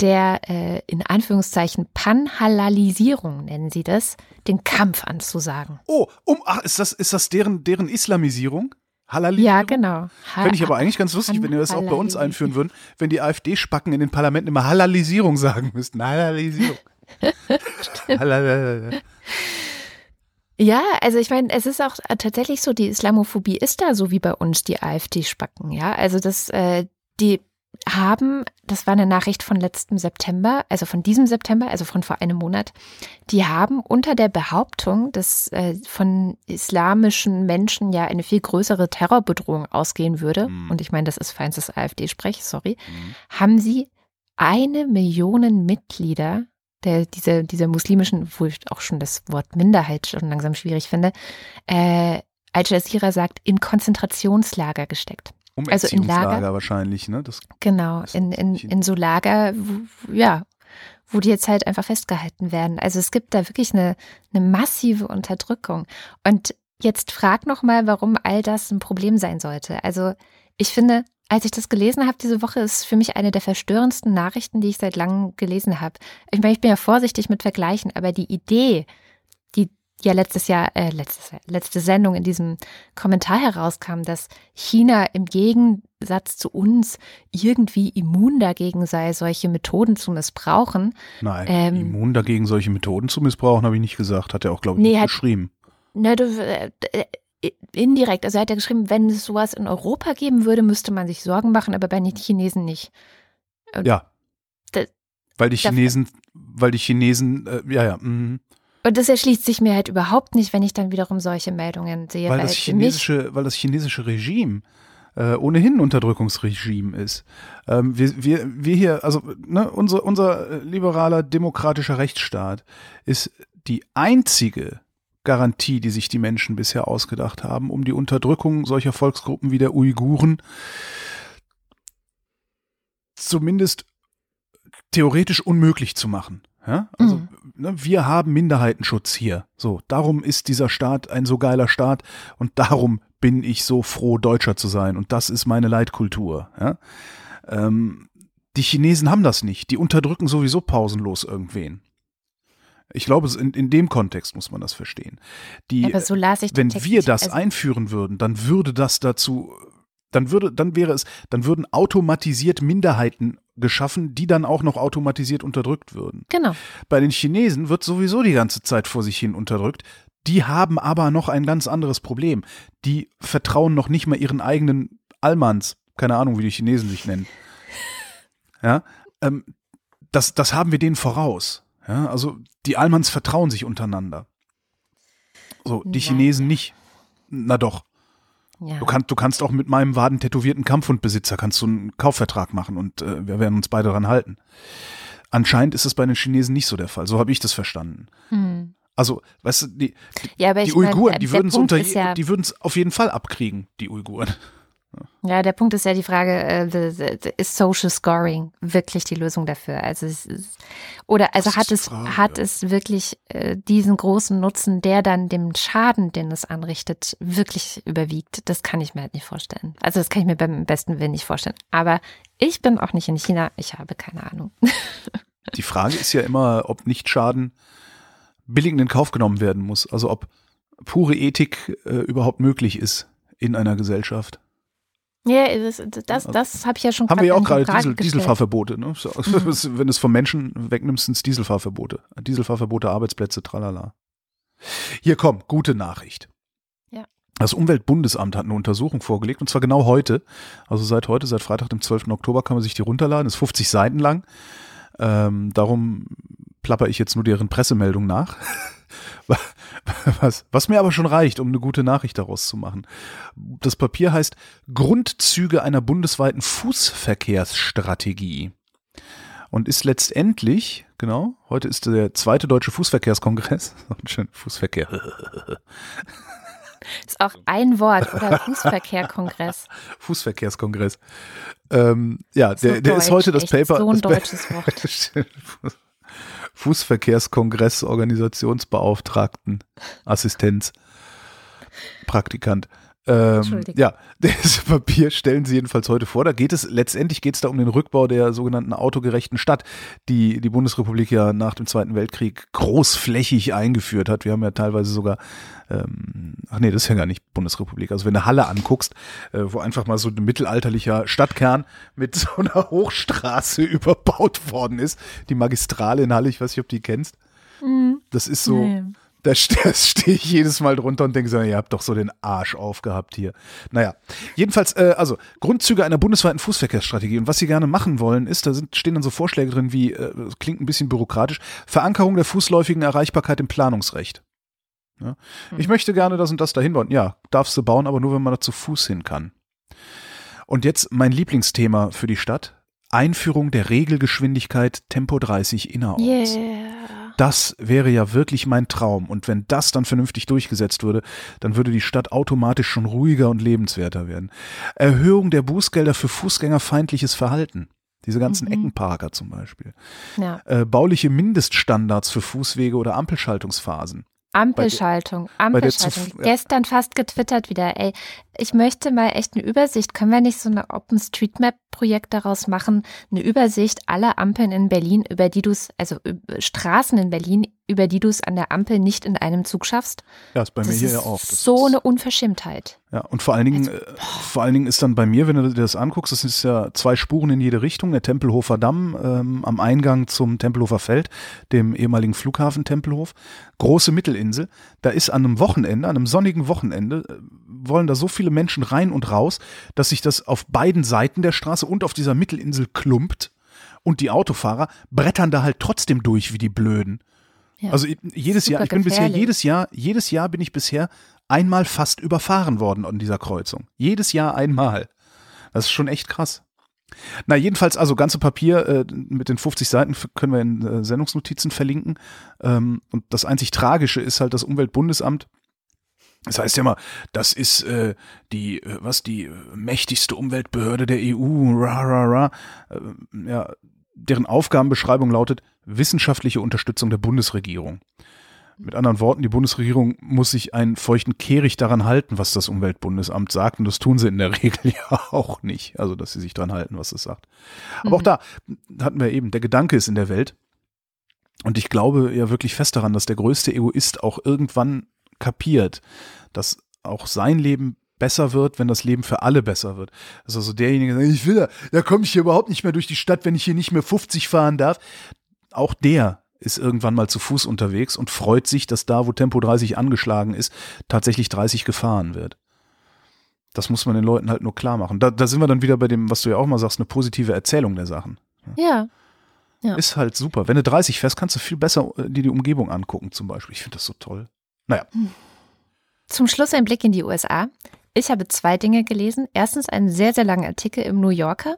[SPEAKER 1] der äh, in Anführungszeichen Panhalalisierung nennen sie das, den Kampf anzusagen.
[SPEAKER 2] Oh, um, ach, ist das, ist das deren, deren Islamisierung? Halalisierung?
[SPEAKER 1] Ja, genau.
[SPEAKER 2] Fände ich aber eigentlich ganz lustig, wenn wir das auch bei uns einführen würden, wenn die AfD-Spacken in den Parlamenten immer Halalisierung sagen müssten. Halalisierung.
[SPEAKER 1] ja, also ich meine, es ist auch tatsächlich so, die Islamophobie ist da so wie bei uns die AfD-Spacken, ja. Also das, äh, die haben, das war eine Nachricht von letztem September, also von diesem September, also von vor einem Monat, die haben unter der Behauptung, dass äh, von islamischen Menschen ja eine viel größere Terrorbedrohung ausgehen würde, mhm. und ich meine, das ist feinstes AfD-Sprech, sorry, mhm. haben sie eine Million Mitglieder der, dieser, dieser muslimischen, wo ich auch schon das Wort Minderheit schon langsam schwierig finde, äh, Al Jazeera sagt, in Konzentrationslager gesteckt.
[SPEAKER 2] Also in Lager wahrscheinlich, ne? Das,
[SPEAKER 1] genau, in, in, in so Lager, wo, ja, wo die jetzt halt einfach festgehalten werden. Also es gibt da wirklich eine, eine massive Unterdrückung. Und jetzt frag noch mal, warum all das ein Problem sein sollte. Also ich finde, als ich das gelesen habe diese Woche, ist für mich eine der verstörendsten Nachrichten, die ich seit langem gelesen habe. Ich meine, ich bin ja vorsichtig mit Vergleichen, aber die Idee, ja letztes Jahr, äh, letztes, letzte Sendung in diesem Kommentar herauskam, dass China im Gegensatz zu uns irgendwie immun dagegen sei, solche Methoden zu missbrauchen.
[SPEAKER 2] Nein, ähm, immun dagegen, solche Methoden zu missbrauchen, habe ich nicht gesagt. Hat er auch, glaube ich, nee, hat, geschrieben.
[SPEAKER 1] Ne, du, äh, indirekt. Also er hat ja geschrieben, wenn es sowas in Europa geben würde, müsste man sich Sorgen machen, aber bei den Chinesen nicht.
[SPEAKER 2] Und ja. weil die Chinesen, weil die Chinesen, äh, ja, ja, mh.
[SPEAKER 1] Und das erschließt sich mir halt überhaupt nicht, wenn ich dann wiederum solche Meldungen sehe.
[SPEAKER 2] Weil, das, chinesische, weil das chinesische Regime äh, ohnehin ein Unterdrückungsregime ist. Ähm, wir, wir, wir hier, also ne, unser, unser liberaler demokratischer Rechtsstaat ist die einzige Garantie, die sich die Menschen bisher ausgedacht haben, um die Unterdrückung solcher Volksgruppen wie der Uiguren zumindest theoretisch unmöglich zu machen. Ja? Also mhm. ne, wir haben Minderheitenschutz hier. So, darum ist dieser Staat ein so geiler Staat und darum bin ich so froh, Deutscher zu sein. Und das ist meine Leitkultur. Ja? Ähm, die Chinesen haben das nicht. Die unterdrücken sowieso pausenlos irgendwen. Ich glaube, in, in dem Kontext muss man das verstehen. Die,
[SPEAKER 1] Aber so las ich
[SPEAKER 2] wenn wir das also einführen würden, dann würde das dazu, dann würde, dann wäre es, dann würden automatisiert Minderheiten geschaffen, die dann auch noch automatisiert unterdrückt würden.
[SPEAKER 1] Genau.
[SPEAKER 2] Bei den Chinesen wird sowieso die ganze Zeit vor sich hin unterdrückt. Die haben aber noch ein ganz anderes Problem. Die vertrauen noch nicht mal ihren eigenen Almans. Keine Ahnung, wie die Chinesen sich nennen. Ja, ähm, das, das haben wir denen voraus. Ja, also die Almans vertrauen sich untereinander. So, die Chinesen nicht. Na doch. Ja. Du, kannst, du kannst auch mit meinem wadentätowierten Kampfhundbesitzer kannst du einen Kaufvertrag machen und äh, wir werden uns beide daran halten. Anscheinend ist es bei den Chinesen nicht so der Fall. So habe ich das verstanden. Hm. Also, weißt du, die, die, ja, die Uiguren, mein, die würden es unter, ja die würden es auf jeden Fall abkriegen, die Uiguren.
[SPEAKER 1] Ja, der Punkt ist ja die Frage, äh, ist Social Scoring wirklich die Lösung dafür? Also es ist, oder also hat es Frage, hat ja. es wirklich äh, diesen großen Nutzen, der dann dem Schaden, den es anrichtet, wirklich überwiegt? Das kann ich mir halt nicht vorstellen. Also das kann ich mir beim besten Willen nicht vorstellen. Aber ich bin auch nicht in China. Ich habe keine Ahnung.
[SPEAKER 2] Die Frage ist ja immer, ob nicht Schaden billigend in Kauf genommen werden muss. Also ob pure Ethik äh, überhaupt möglich ist in einer Gesellschaft.
[SPEAKER 1] Ja, das, das, das habe ich ja schon
[SPEAKER 2] Haben wir ja auch gerade Diesel, Dieselfahrverbote. Ne? Mhm. Wenn du es vom Menschen wegnimmst, sind es Dieselfahrverbote. Dieselfahrverbote, Arbeitsplätze, tralala. Hier komm, gute Nachricht.
[SPEAKER 1] Ja.
[SPEAKER 2] Das Umweltbundesamt hat eine Untersuchung vorgelegt und zwar genau heute. Also seit heute, seit Freitag, dem 12. Oktober, kann man sich die runterladen. Das ist 50 Seiten lang. Ähm, darum plapper ich jetzt nur deren Pressemeldung nach. Was, was mir aber schon reicht, um eine gute Nachricht daraus zu machen. Das Papier heißt Grundzüge einer bundesweiten Fußverkehrsstrategie und ist letztendlich, genau, heute ist der zweite deutsche Fußverkehrskongress. Schön, Fußverkehr.
[SPEAKER 1] Ist auch ein Wort, oder? Fußverkehrkongress.
[SPEAKER 2] Fußverkehrskongress. Ähm, ja, der, der ist heute das Paper.
[SPEAKER 1] So ein deutsches Wort.
[SPEAKER 2] Fußverkehrskongress, Organisationsbeauftragten, Assistenz, Praktikant. Ähm, ja, das Papier stellen sie jedenfalls heute vor. Da geht es, letztendlich geht es da um den Rückbau der sogenannten autogerechten Stadt, die die Bundesrepublik ja nach dem Zweiten Weltkrieg großflächig eingeführt hat. Wir haben ja teilweise sogar, ähm, ach nee, das ist ja gar nicht Bundesrepublik. Also wenn du Halle anguckst, äh, wo einfach mal so ein mittelalterlicher Stadtkern mit so einer Hochstraße überbaut worden ist, die Magistrale in Halle, ich weiß nicht, ob du die kennst. Mhm. Das ist so. Nee da stehe ich jedes Mal drunter und denke so, ihr habt doch so den Arsch aufgehabt hier. Naja, jedenfalls, äh, also Grundzüge einer bundesweiten Fußverkehrsstrategie. Und was sie gerne machen wollen, ist, da sind, stehen dann so Vorschläge drin wie, äh, klingt ein bisschen bürokratisch, Verankerung der fußläufigen Erreichbarkeit im Planungsrecht. Ja? Hm. Ich möchte gerne das und das dahin bauen. Ja, darfst du bauen, aber nur, wenn man da zu Fuß hin kann. Und jetzt mein Lieblingsthema für die Stadt. Einführung der Regelgeschwindigkeit Tempo 30 innerorts.
[SPEAKER 1] Yeah.
[SPEAKER 2] Das wäre ja wirklich mein Traum. Und wenn das dann vernünftig durchgesetzt würde, dann würde die Stadt automatisch schon ruhiger und lebenswerter werden. Erhöhung der Bußgelder für fußgängerfeindliches Verhalten. Diese ganzen mhm. Eckenparker zum Beispiel.
[SPEAKER 1] Ja.
[SPEAKER 2] Äh, bauliche Mindeststandards für Fußwege oder Ampelschaltungsphasen.
[SPEAKER 1] Ampelschaltung, Ampelschaltung. Gestern fast getwittert wieder, ey, ich möchte mal echt eine Übersicht. Können wir nicht so eine OpenStreetMap-Projekt daraus machen? Eine Übersicht aller Ampeln in Berlin, über die du es, also Straßen in Berlin, über die du es an der Ampel nicht in einem Zug schaffst.
[SPEAKER 2] Ja, ist bei
[SPEAKER 1] das
[SPEAKER 2] mir hier ja auch.
[SPEAKER 1] Das so eine Unverschämtheit.
[SPEAKER 2] Ja, und vor allen Dingen, also, äh, vor allen Dingen ist dann bei mir, wenn du dir das anguckst, das ist ja zwei Spuren in jede Richtung, der Tempelhofer Damm ähm, am Eingang zum Tempelhofer Feld, dem ehemaligen Flughafen Tempelhof, große Mittelinsel. Da ist an einem Wochenende, an einem sonnigen Wochenende, äh, wollen da so viele Menschen rein und raus, dass sich das auf beiden Seiten der Straße und auf dieser Mittelinsel klumpt und die Autofahrer brettern da halt trotzdem durch wie die Blöden. Ja. Also jedes Jahr, ich bin gefährlich. bisher jedes Jahr, jedes Jahr bin ich bisher einmal fast überfahren worden an dieser Kreuzung. Jedes Jahr einmal. Das ist schon echt krass. Na, jedenfalls, also ganze Papier äh, mit den 50 Seiten können wir in äh, Sendungsnotizen verlinken. Ähm, und das einzig Tragische ist halt das Umweltbundesamt. Das heißt ja immer, das ist äh, die, äh, was, die mächtigste Umweltbehörde der EU, ra, ra, ra. Äh, ja, deren Aufgabenbeschreibung lautet wissenschaftliche Unterstützung der Bundesregierung. Mit anderen Worten, die Bundesregierung muss sich einen feuchten Kehricht daran halten, was das Umweltbundesamt sagt. Und das tun sie in der Regel ja auch nicht. Also, dass sie sich daran halten, was es sagt. Aber mhm. auch da hatten wir eben, der Gedanke ist in der Welt. Und ich glaube ja wirklich fest daran, dass der größte Egoist auch irgendwann kapiert, dass auch sein Leben besser wird, wenn das Leben für alle besser wird. Also so derjenige, der sagt, ich will da, da komme ich hier überhaupt nicht mehr durch die Stadt, wenn ich hier nicht mehr 50 fahren darf. Auch der ist irgendwann mal zu Fuß unterwegs und freut sich, dass da, wo Tempo 30 angeschlagen ist, tatsächlich 30 gefahren wird. Das muss man den Leuten halt nur klar machen. Da, da sind wir dann wieder bei dem, was du ja auch mal sagst, eine positive Erzählung der Sachen.
[SPEAKER 1] Ja.
[SPEAKER 2] ja. Ist halt super. Wenn du 30 fährst, kannst du viel besser äh, dir die Umgebung angucken, zum Beispiel. Ich finde das so toll. Naja.
[SPEAKER 1] Zum Schluss ein Blick in die USA. Ich habe zwei Dinge gelesen. Erstens einen sehr, sehr langen Artikel im New Yorker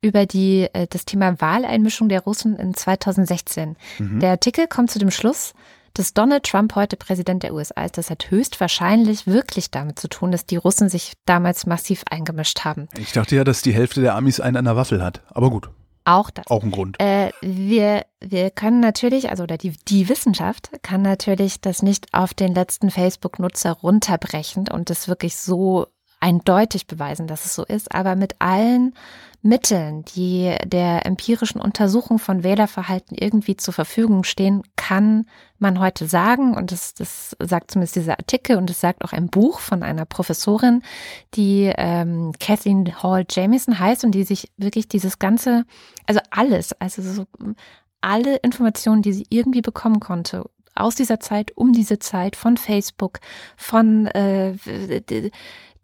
[SPEAKER 1] über die, äh, das Thema Wahleinmischung der Russen in 2016. Mhm. Der Artikel kommt zu dem Schluss, dass Donald Trump heute Präsident der USA ist. Das hat höchstwahrscheinlich wirklich damit zu tun, dass die Russen sich damals massiv eingemischt haben.
[SPEAKER 2] Ich dachte ja, dass die Hälfte der Amis einen an der Waffel hat. Aber gut.
[SPEAKER 1] Auch das.
[SPEAKER 2] Auch ein Grund.
[SPEAKER 1] Äh, wir, wir können natürlich, also oder die, die Wissenschaft kann natürlich das nicht auf den letzten Facebook-Nutzer runterbrechen und das wirklich so eindeutig beweisen, dass es so ist, aber mit allen Mitteln, die der empirischen Untersuchung von Wählerverhalten irgendwie zur Verfügung stehen, kann man heute sagen, und das, das sagt zumindest dieser Artikel und es sagt auch ein Buch von einer Professorin, die ähm, Kathleen Hall Jamieson heißt und die sich wirklich dieses ganze, also alles, also so alle Informationen, die sie irgendwie bekommen konnte, aus dieser Zeit, um diese Zeit, von Facebook, von äh,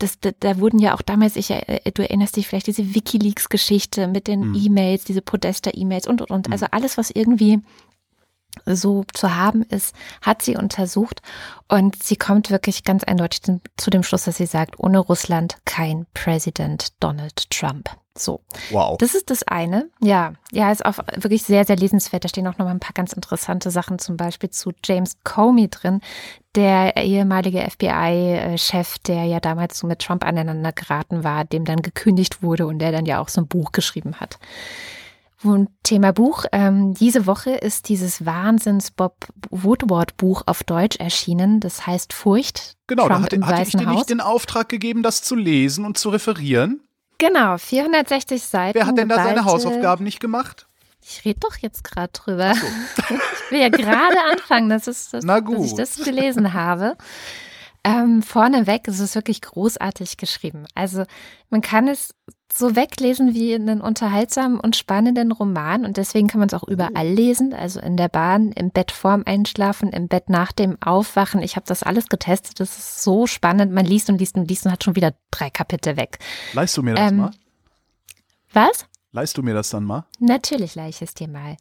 [SPEAKER 1] das, da, da wurden ja auch damals, ich, äh, du erinnerst dich vielleicht, diese Wikileaks-Geschichte mit den mhm. E-Mails, diese Podesta-E-Mails und, und, und. Mhm. Also alles, was irgendwie so zu haben ist, hat sie untersucht und sie kommt wirklich ganz eindeutig zu dem Schluss, dass sie sagt, ohne Russland kein Präsident Donald Trump. So.
[SPEAKER 2] Wow.
[SPEAKER 1] Das ist das eine. Ja, ja, ist auch wirklich sehr, sehr lesenswert. Da stehen auch noch mal ein paar ganz interessante Sachen, zum Beispiel zu James Comey drin, der ehemalige FBI-Chef, der ja damals so mit Trump aneinander geraten war, dem dann gekündigt wurde und der dann ja auch so ein Buch geschrieben hat. Und Thema Buch. Ähm, diese Woche ist dieses Wahnsinns-Bob Woodward-Buch auf Deutsch erschienen. Das heißt Furcht.
[SPEAKER 2] Genau, Trump da hatte, hatte ich dir nicht den Auftrag gegeben, das zu lesen und zu referieren?
[SPEAKER 1] Genau, 460 Seiten.
[SPEAKER 2] Wer hat denn da seine Hausaufgaben nicht gemacht?
[SPEAKER 1] Ich rede doch jetzt gerade drüber. So. Ich will ja gerade anfangen, dass, es, dass, dass ich das gelesen habe. Ähm, vorneweg ist es wirklich großartig geschrieben. Also man kann es so weglesen wie einen unterhaltsamen und spannenden Roman und deswegen kann man es auch oh. überall lesen, also in der Bahn, im Bett vorm Einschlafen, im Bett nach dem Aufwachen. Ich habe das alles getestet, das ist so spannend. Man liest und liest und liest und hat schon wieder drei Kapitel weg.
[SPEAKER 2] Leist du mir das ähm, mal?
[SPEAKER 1] Was?
[SPEAKER 2] Leist du mir das dann mal?
[SPEAKER 1] Natürlich leih ich es dir mal.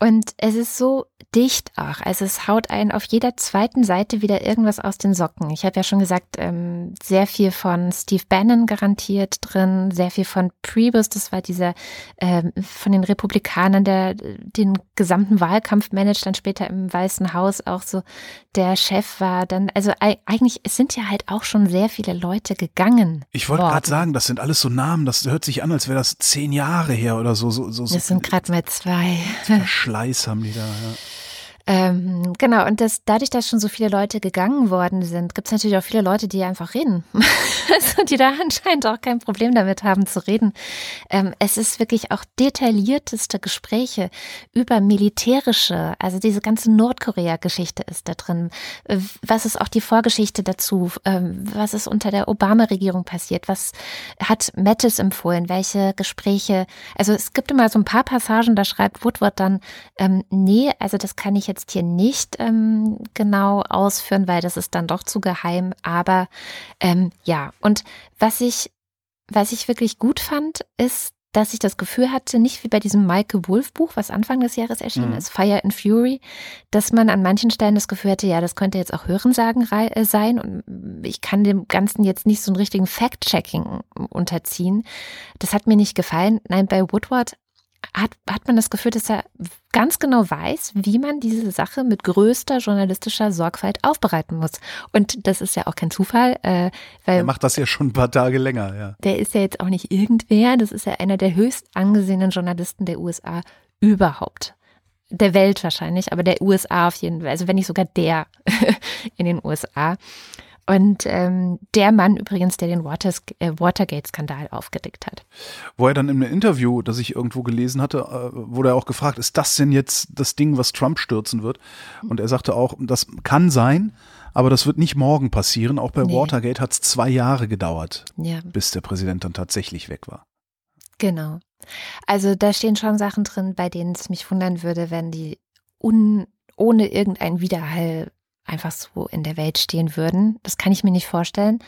[SPEAKER 1] Und es ist so dicht auch. Also es haut einen auf jeder zweiten Seite wieder irgendwas aus den Socken. Ich habe ja schon gesagt, ähm, sehr viel von Steve Bannon garantiert drin, sehr viel von Priebus, das war dieser ähm, von den Republikanern, der den gesamten Wahlkampf managt, dann später im Weißen Haus auch so der Chef war. Dann, also eigentlich, es sind ja halt auch schon sehr viele Leute gegangen.
[SPEAKER 2] Ich wollte gerade sagen, das sind alles so Namen, das hört sich an, als wäre das zehn Jahre her oder so. so, so
[SPEAKER 1] das sind gerade mal zwei.
[SPEAKER 2] Schleiß haben die da, ja.
[SPEAKER 1] Ähm, genau, und das, dadurch, dass schon so viele Leute gegangen worden sind, gibt es natürlich auch viele Leute, die einfach reden. also, die da anscheinend auch kein Problem damit haben zu reden. Ähm, es ist wirklich auch detaillierteste Gespräche über militärische, also diese ganze Nordkorea-Geschichte ist da drin. Was ist auch die Vorgeschichte dazu? Ähm, was ist unter der Obama-Regierung passiert? Was hat Mattis empfohlen? Welche Gespräche? Also es gibt immer so ein paar Passagen, da schreibt Woodward dann, ähm, nee, also das kann ich jetzt jetzt hier nicht ähm, genau ausführen, weil das ist dann doch zu geheim. Aber ähm, ja, und was ich, was ich wirklich gut fand, ist, dass ich das Gefühl hatte, nicht wie bei diesem Michael Wolf Buch, was Anfang des Jahres erschienen
[SPEAKER 2] Mhm.
[SPEAKER 1] ist, Fire and Fury, dass man an manchen Stellen das Gefühl hatte, ja, das könnte jetzt auch Hörensagen äh, sein und ich kann dem Ganzen jetzt nicht so einen richtigen Fact-Checking unterziehen. Das hat mir nicht gefallen. Nein, bei Woodward hat, hat man das Gefühl, dass er ganz genau weiß, wie man diese Sache mit größter journalistischer Sorgfalt aufbereiten muss. Und das ist ja auch kein Zufall, äh, weil
[SPEAKER 2] Er macht das ja schon ein paar Tage länger, ja.
[SPEAKER 1] der ist ja jetzt auch nicht irgendwer, das ist ja einer der höchst angesehenen Journalisten der USA überhaupt. Der Welt wahrscheinlich, aber der USA auf jeden Fall, also wenn nicht sogar der in den USA. Und ähm, der Mann übrigens, der den Waters, äh, Watergate-Skandal aufgedeckt hat.
[SPEAKER 2] Wo er dann in einem Interview, das ich irgendwo gelesen hatte, äh, wurde er auch gefragt, ist das denn jetzt das Ding, was Trump stürzen wird? Und er sagte auch, das kann sein, aber das wird nicht morgen passieren. Auch bei
[SPEAKER 1] Nee.
[SPEAKER 2] Watergate hat es zwei Jahre gedauert,
[SPEAKER 1] Ja,
[SPEAKER 2] bis der Präsident dann tatsächlich weg war.
[SPEAKER 1] genau. Also da stehen schon Sachen drin, bei denen es mich wundern würde, wenn die un, ohne irgendeinen Widerhall einfach so in der Welt stehen würden. Das kann ich mir nicht vorstellen.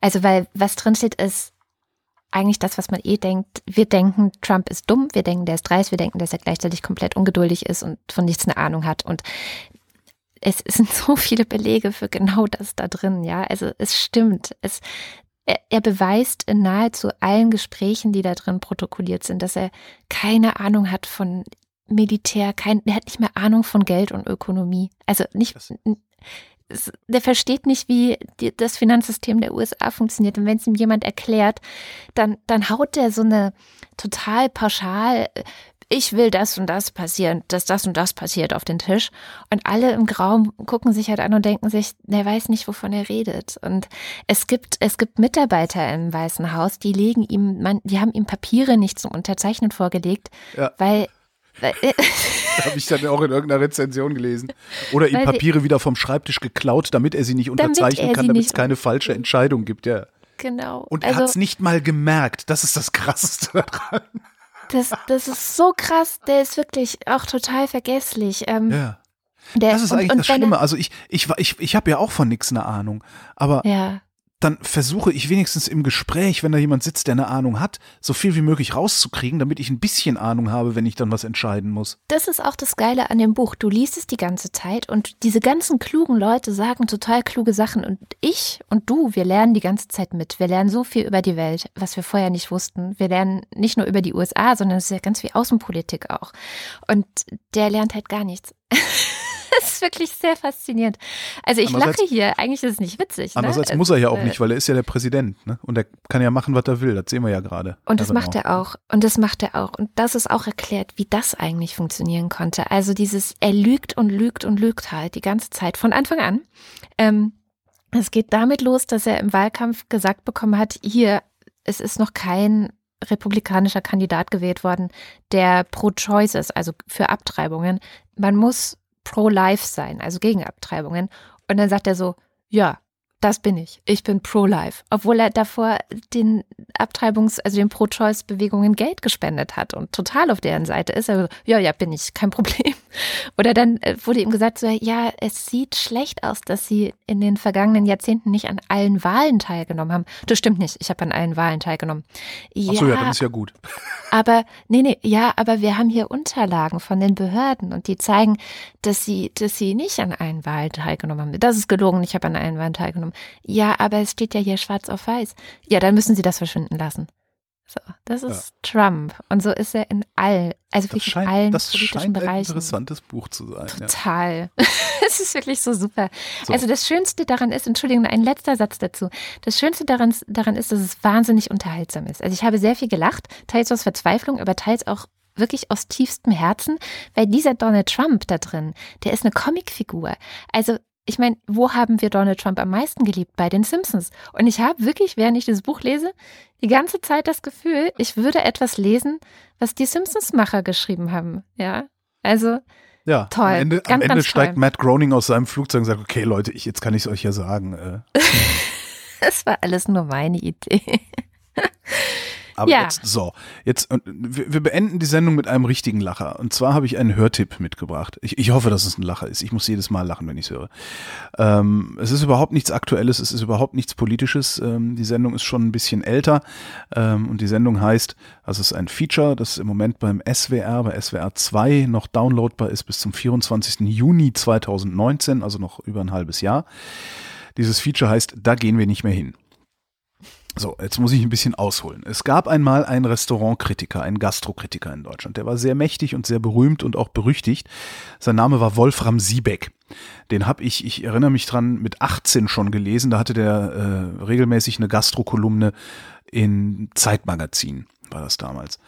[SPEAKER 1] Also, weil was drin steht, ist eigentlich das, was man eh denkt. Wir denken, Trump ist dumm, wir denken, der ist dreist, wir denken, dass er gleichzeitig komplett ungeduldig ist und von nichts eine Ahnung hat. Und es sind so viele Belege für genau das da drin, ja. Also es stimmt. Es, er, er beweist in nahezu allen Gesprächen, die da drin protokolliert sind, dass er keine Ahnung hat von Militär, kein, er hat nicht mehr Ahnung von Geld und Ökonomie. Also nicht,
[SPEAKER 2] Das-
[SPEAKER 1] der versteht nicht, wie die, das Finanzsystem der USA funktioniert. Und wenn es ihm jemand erklärt, dann, dann haut der so eine total pauschal, äh, ich will das und das passieren, dass das und das passiert auf den Tisch. Und alle im Raum gucken sich halt an und denken sich, der weiß nicht, wovon er redet. Und es gibt, es gibt Mitarbeiter im Weißen Haus, die legen ihm, man, die haben ihm Papiere nicht zum Unterzeichnen vorgelegt,
[SPEAKER 2] Ja.
[SPEAKER 1] weil
[SPEAKER 2] Habe ich dann auch in irgendeiner Rezension gelesen. Oder ihm
[SPEAKER 1] sie-
[SPEAKER 2] Papiere wieder vom Schreibtisch geklaut, damit er sie nicht
[SPEAKER 1] Damit
[SPEAKER 2] unterzeichnen
[SPEAKER 1] er
[SPEAKER 2] kann, damit es keine falsche Entscheidung gibt, ja.
[SPEAKER 1] genau.
[SPEAKER 2] Und er
[SPEAKER 1] also,
[SPEAKER 2] hat es nicht mal gemerkt. Das ist das Krasseste daran.
[SPEAKER 1] Das, das ist so krass, der ist wirklich auch total vergesslich. Ähm,
[SPEAKER 2] Ja.
[SPEAKER 1] der,
[SPEAKER 2] Das ist
[SPEAKER 1] und-
[SPEAKER 2] eigentlich
[SPEAKER 1] und
[SPEAKER 2] das Schlimme. Also ich, ich, war- ich, ich habe ja auch von nichts eine Ahnung. Aber
[SPEAKER 1] Ja,
[SPEAKER 2] dann versuche ich wenigstens im Gespräch, wenn da jemand sitzt, der eine Ahnung hat, so viel wie möglich rauszukriegen, damit ich ein bisschen Ahnung habe, wenn ich dann was entscheiden muss.
[SPEAKER 1] das ist auch das Geile an dem Buch. Du liest es die ganze Zeit und diese ganzen klugen Leute sagen total kluge Sachen. Und ich und du, wir lernen die ganze Zeit mit. Wir lernen so viel über die Welt, was wir vorher nicht wussten. Wir lernen nicht nur über die USA, sondern es ist ja ganz viel Außenpolitik auch. Und der lernt halt gar nichts. Das ist wirklich sehr faszinierend. Also ich lache hier, eigentlich ist es nicht witzig.
[SPEAKER 2] Andererseits
[SPEAKER 1] ne?
[SPEAKER 2] muss er ja auch
[SPEAKER 1] Äh,
[SPEAKER 2] nicht, weil er ist ja der Präsident. Ne? Und er kann ja machen, was er will. Das sehen wir ja gerade.
[SPEAKER 1] Und das macht er auch. Und das macht er auch. Und das ist auch erklärt, wie das eigentlich funktionieren konnte. Also dieses, er lügt und lügt und lügt halt die ganze Zeit von Anfang an. Ähm, es geht damit los, dass er im Wahlkampf gesagt bekommen hat, hier, es ist noch kein republikanischer Kandidat gewählt worden, der pro-choice ist, also für Abtreibungen. Man muss pro-life sein, also gegen Abtreibungen. Und dann sagt er so, ja, das bin ich. Ich bin pro-life. Obwohl er davor den Abtreibungs-, also den Pro-Choice-Bewegungen Geld gespendet hat und total auf deren Seite ist. Also, ja, ja, bin ich, kein Problem. Oder dann äh, wurde ihm gesagt, so, ja, es sieht schlecht aus, dass sie in den vergangenen Jahrzehnten nicht an allen Wahlen teilgenommen haben. Das stimmt nicht. Ich habe an allen Wahlen teilgenommen.
[SPEAKER 2] Ach so, ja, dann ist ja gut.
[SPEAKER 1] Aber, nee, nee, ja, aber wir haben hier Unterlagen von den Behörden und die zeigen, dass sie, dass sie nicht an allen Wahlen teilgenommen haben. Das ist gelogen, ich habe an allen Wahlen teilgenommen. Ja, aber es steht ja hier schwarz auf weiß. Ja, dann müssen sie das verschwinden lassen. So, das ist Trump. Und so ist er in all, also
[SPEAKER 2] Das
[SPEAKER 1] wirklich in allen
[SPEAKER 2] scheint, das
[SPEAKER 1] politischen
[SPEAKER 2] scheint ein
[SPEAKER 1] Bereichen.
[SPEAKER 2] interessantes Buch zu sein. Ja.
[SPEAKER 1] Total. Es ist wirklich so super.
[SPEAKER 2] So.
[SPEAKER 1] Also das Schönste daran ist, Entschuldigung, ein letzter Satz dazu. Das Schönste daran, daran ist, dass es wahnsinnig unterhaltsam ist. Also ich habe sehr viel gelacht, teils aus Verzweiflung, aber teils auch wirklich aus tiefstem Herzen, weil dieser Donald Trump da drin, der ist eine Comicfigur. Also ich meine, wo haben wir Donald Trump am meisten geliebt? Bei den Simpsons. Und ich habe wirklich, während ich dieses Buch lese, die ganze Zeit das Gefühl, ich würde etwas lesen, was die Simpsons-Macher geschrieben haben. Ja, also
[SPEAKER 2] Ja,
[SPEAKER 1] Toll.
[SPEAKER 2] am Ende, am
[SPEAKER 1] Ganz,
[SPEAKER 2] Ende
[SPEAKER 1] ganz
[SPEAKER 2] steigt
[SPEAKER 1] toll.
[SPEAKER 2] Matt Groening aus seinem Flugzeug und sagt, okay Leute, ich, jetzt kann ich es euch ja sagen. Äh,
[SPEAKER 1] Das war alles nur meine Idee.
[SPEAKER 2] Aber
[SPEAKER 1] Ja.
[SPEAKER 2] jetzt, so, jetzt, wir, wir beenden die Sendung mit einem richtigen Lacher. Und zwar habe ich einen Hörtipp mitgebracht. Ich, ich hoffe, dass es ein Lacher ist. Ich muss jedes Mal lachen, wenn ich es höre. Ähm, es ist überhaupt nichts Aktuelles, es ist überhaupt nichts Politisches. Ähm, die Sendung ist schon ein bisschen älter. Ähm, und die Sendung heißt, also es ist ein Feature, das im Moment beim SWR, bei SWR 2 noch downloadbar ist bis zum 24. Juni 2019, also noch über ein halbes Jahr. Dieses Feature heißt, da gehen wir nicht mehr hin. So, jetzt muss ich ein bisschen ausholen. Es gab einmal einen Restaurantkritiker, einen Gastrokritiker in Deutschland. Der war sehr mächtig und sehr berühmt und auch berüchtigt. Sein Name war Wolfram Siebeck. Den habe ich, ich erinnere mich dran, mit 18 schon gelesen. Da hatte der äh, regelmäßig eine Gastrokolumne in Zeitmagazin, war das damals.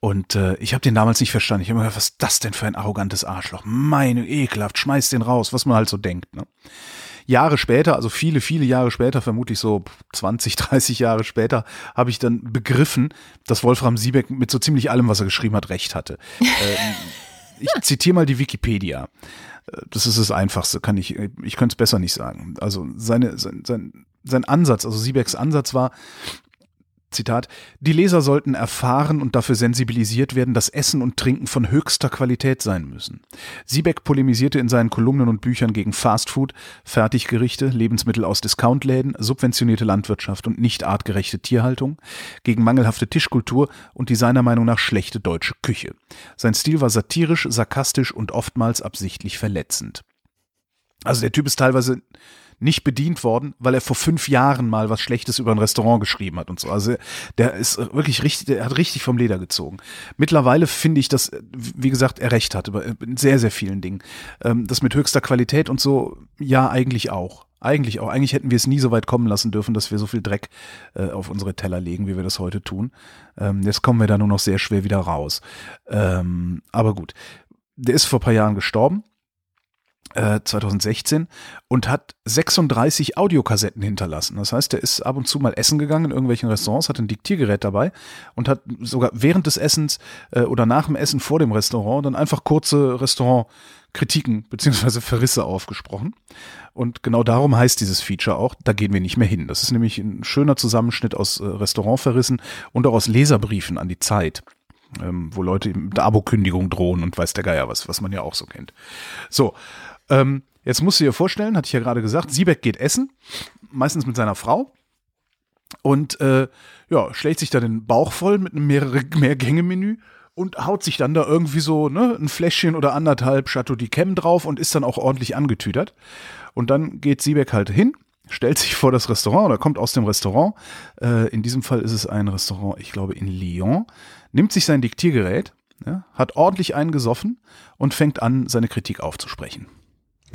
[SPEAKER 2] Und äh, ich habe den damals nicht verstanden. Ich habe mir gedacht, was ist das denn für ein arrogantes Arschloch? Meine, ekelhaft, schmeiß den raus, was man halt so denkt. Ne? Jahre später, also viele, viele Jahre später, vermutlich so 20, 30 Jahre später, habe ich dann begriffen, dass Wolfram Siebeck mit so ziemlich allem, was er geschrieben hat, recht hatte. ähm, ich zitiere mal die Wikipedia. Äh, Das ist das Einfachste, kann ich, ich könnte es besser nicht sagen. Also seine, sein, sein, sein Ansatz, also Siebecks Ansatz war, Zitat, die Leser sollten erfahren und dafür sensibilisiert werden, dass Essen und Trinken von höchster Qualität sein müssen. Siebeck polemisierte in seinen Kolumnen und Büchern gegen Fastfood, Fertiggerichte, Lebensmittel aus Discountläden, subventionierte Landwirtschaft und nicht artgerechte Tierhaltung, gegen mangelhafte Tischkultur und die seiner Meinung nach schlechte deutsche Küche. Sein Stil war satirisch, sarkastisch und oftmals absichtlich verletzend. Also der Typ ist teilweise nicht bedient worden, weil er vor fünf Jahren mal was Schlechtes über ein Restaurant geschrieben hat und so. Also der ist wirklich richtig, der hat richtig vom Leder gezogen. Mittlerweile finde ich, dass, wie gesagt, er recht hat über sehr, sehr vielen Dingen. Ähm, Das mit höchster Qualität und so, ja, eigentlich auch. Eigentlich auch. Eigentlich hätten wir es nie so weit kommen lassen dürfen, dass wir so viel Dreck äh, auf unsere Teller legen, wie wir das heute tun. Ähm, jetzt kommen wir da nur noch sehr schwer wieder raus. Ähm, aber gut. Der ist vor ein paar Jahren gestorben. Äh, 2016 und hat 36 Audiokassetten hinterlassen. Das heißt, er ist ab und zu mal essen gegangen in irgendwelchen Restaurants, hat ein Diktiergerät dabei und hat sogar während des Essens äh, oder nach dem Essen vor dem Restaurant dann einfach kurze Restaurantkritiken beziehungsweise Verrisse aufgesprochen. Und genau darum heißt dieses Feature auch, da gehen wir nicht mehr hin. Das ist nämlich ein schöner Zusammenschnitt aus äh, Restaurantverrissen und auch aus Leserbriefen an die Zeit ähm, wo Leute mit Abokündigung drohen und weiß der Geier was, was man ja auch so kennt. So, ähm, jetzt musst du dir vorstellen, hatte ich ja gerade gesagt, Siebeck geht essen, meistens mit seiner Frau und äh, ja, schlägt sich da den Bauch voll mit einem mehrere Mehrgänge-Menü und haut sich dann da irgendwie so ne, ein Fläschchen oder anderthalb Chateau d'Yquem drauf und ist dann auch ordentlich angetütert. Und dann geht Siebeck halt hin, stellt sich vor das Restaurant oder kommt aus dem Restaurant. Äh, in diesem Fall ist es ein Restaurant, ich glaube in Lyon, nimmt sich sein Diktiergerät, ja, hat ordentlich einen gesoffen und fängt an, seine Kritik aufzusprechen.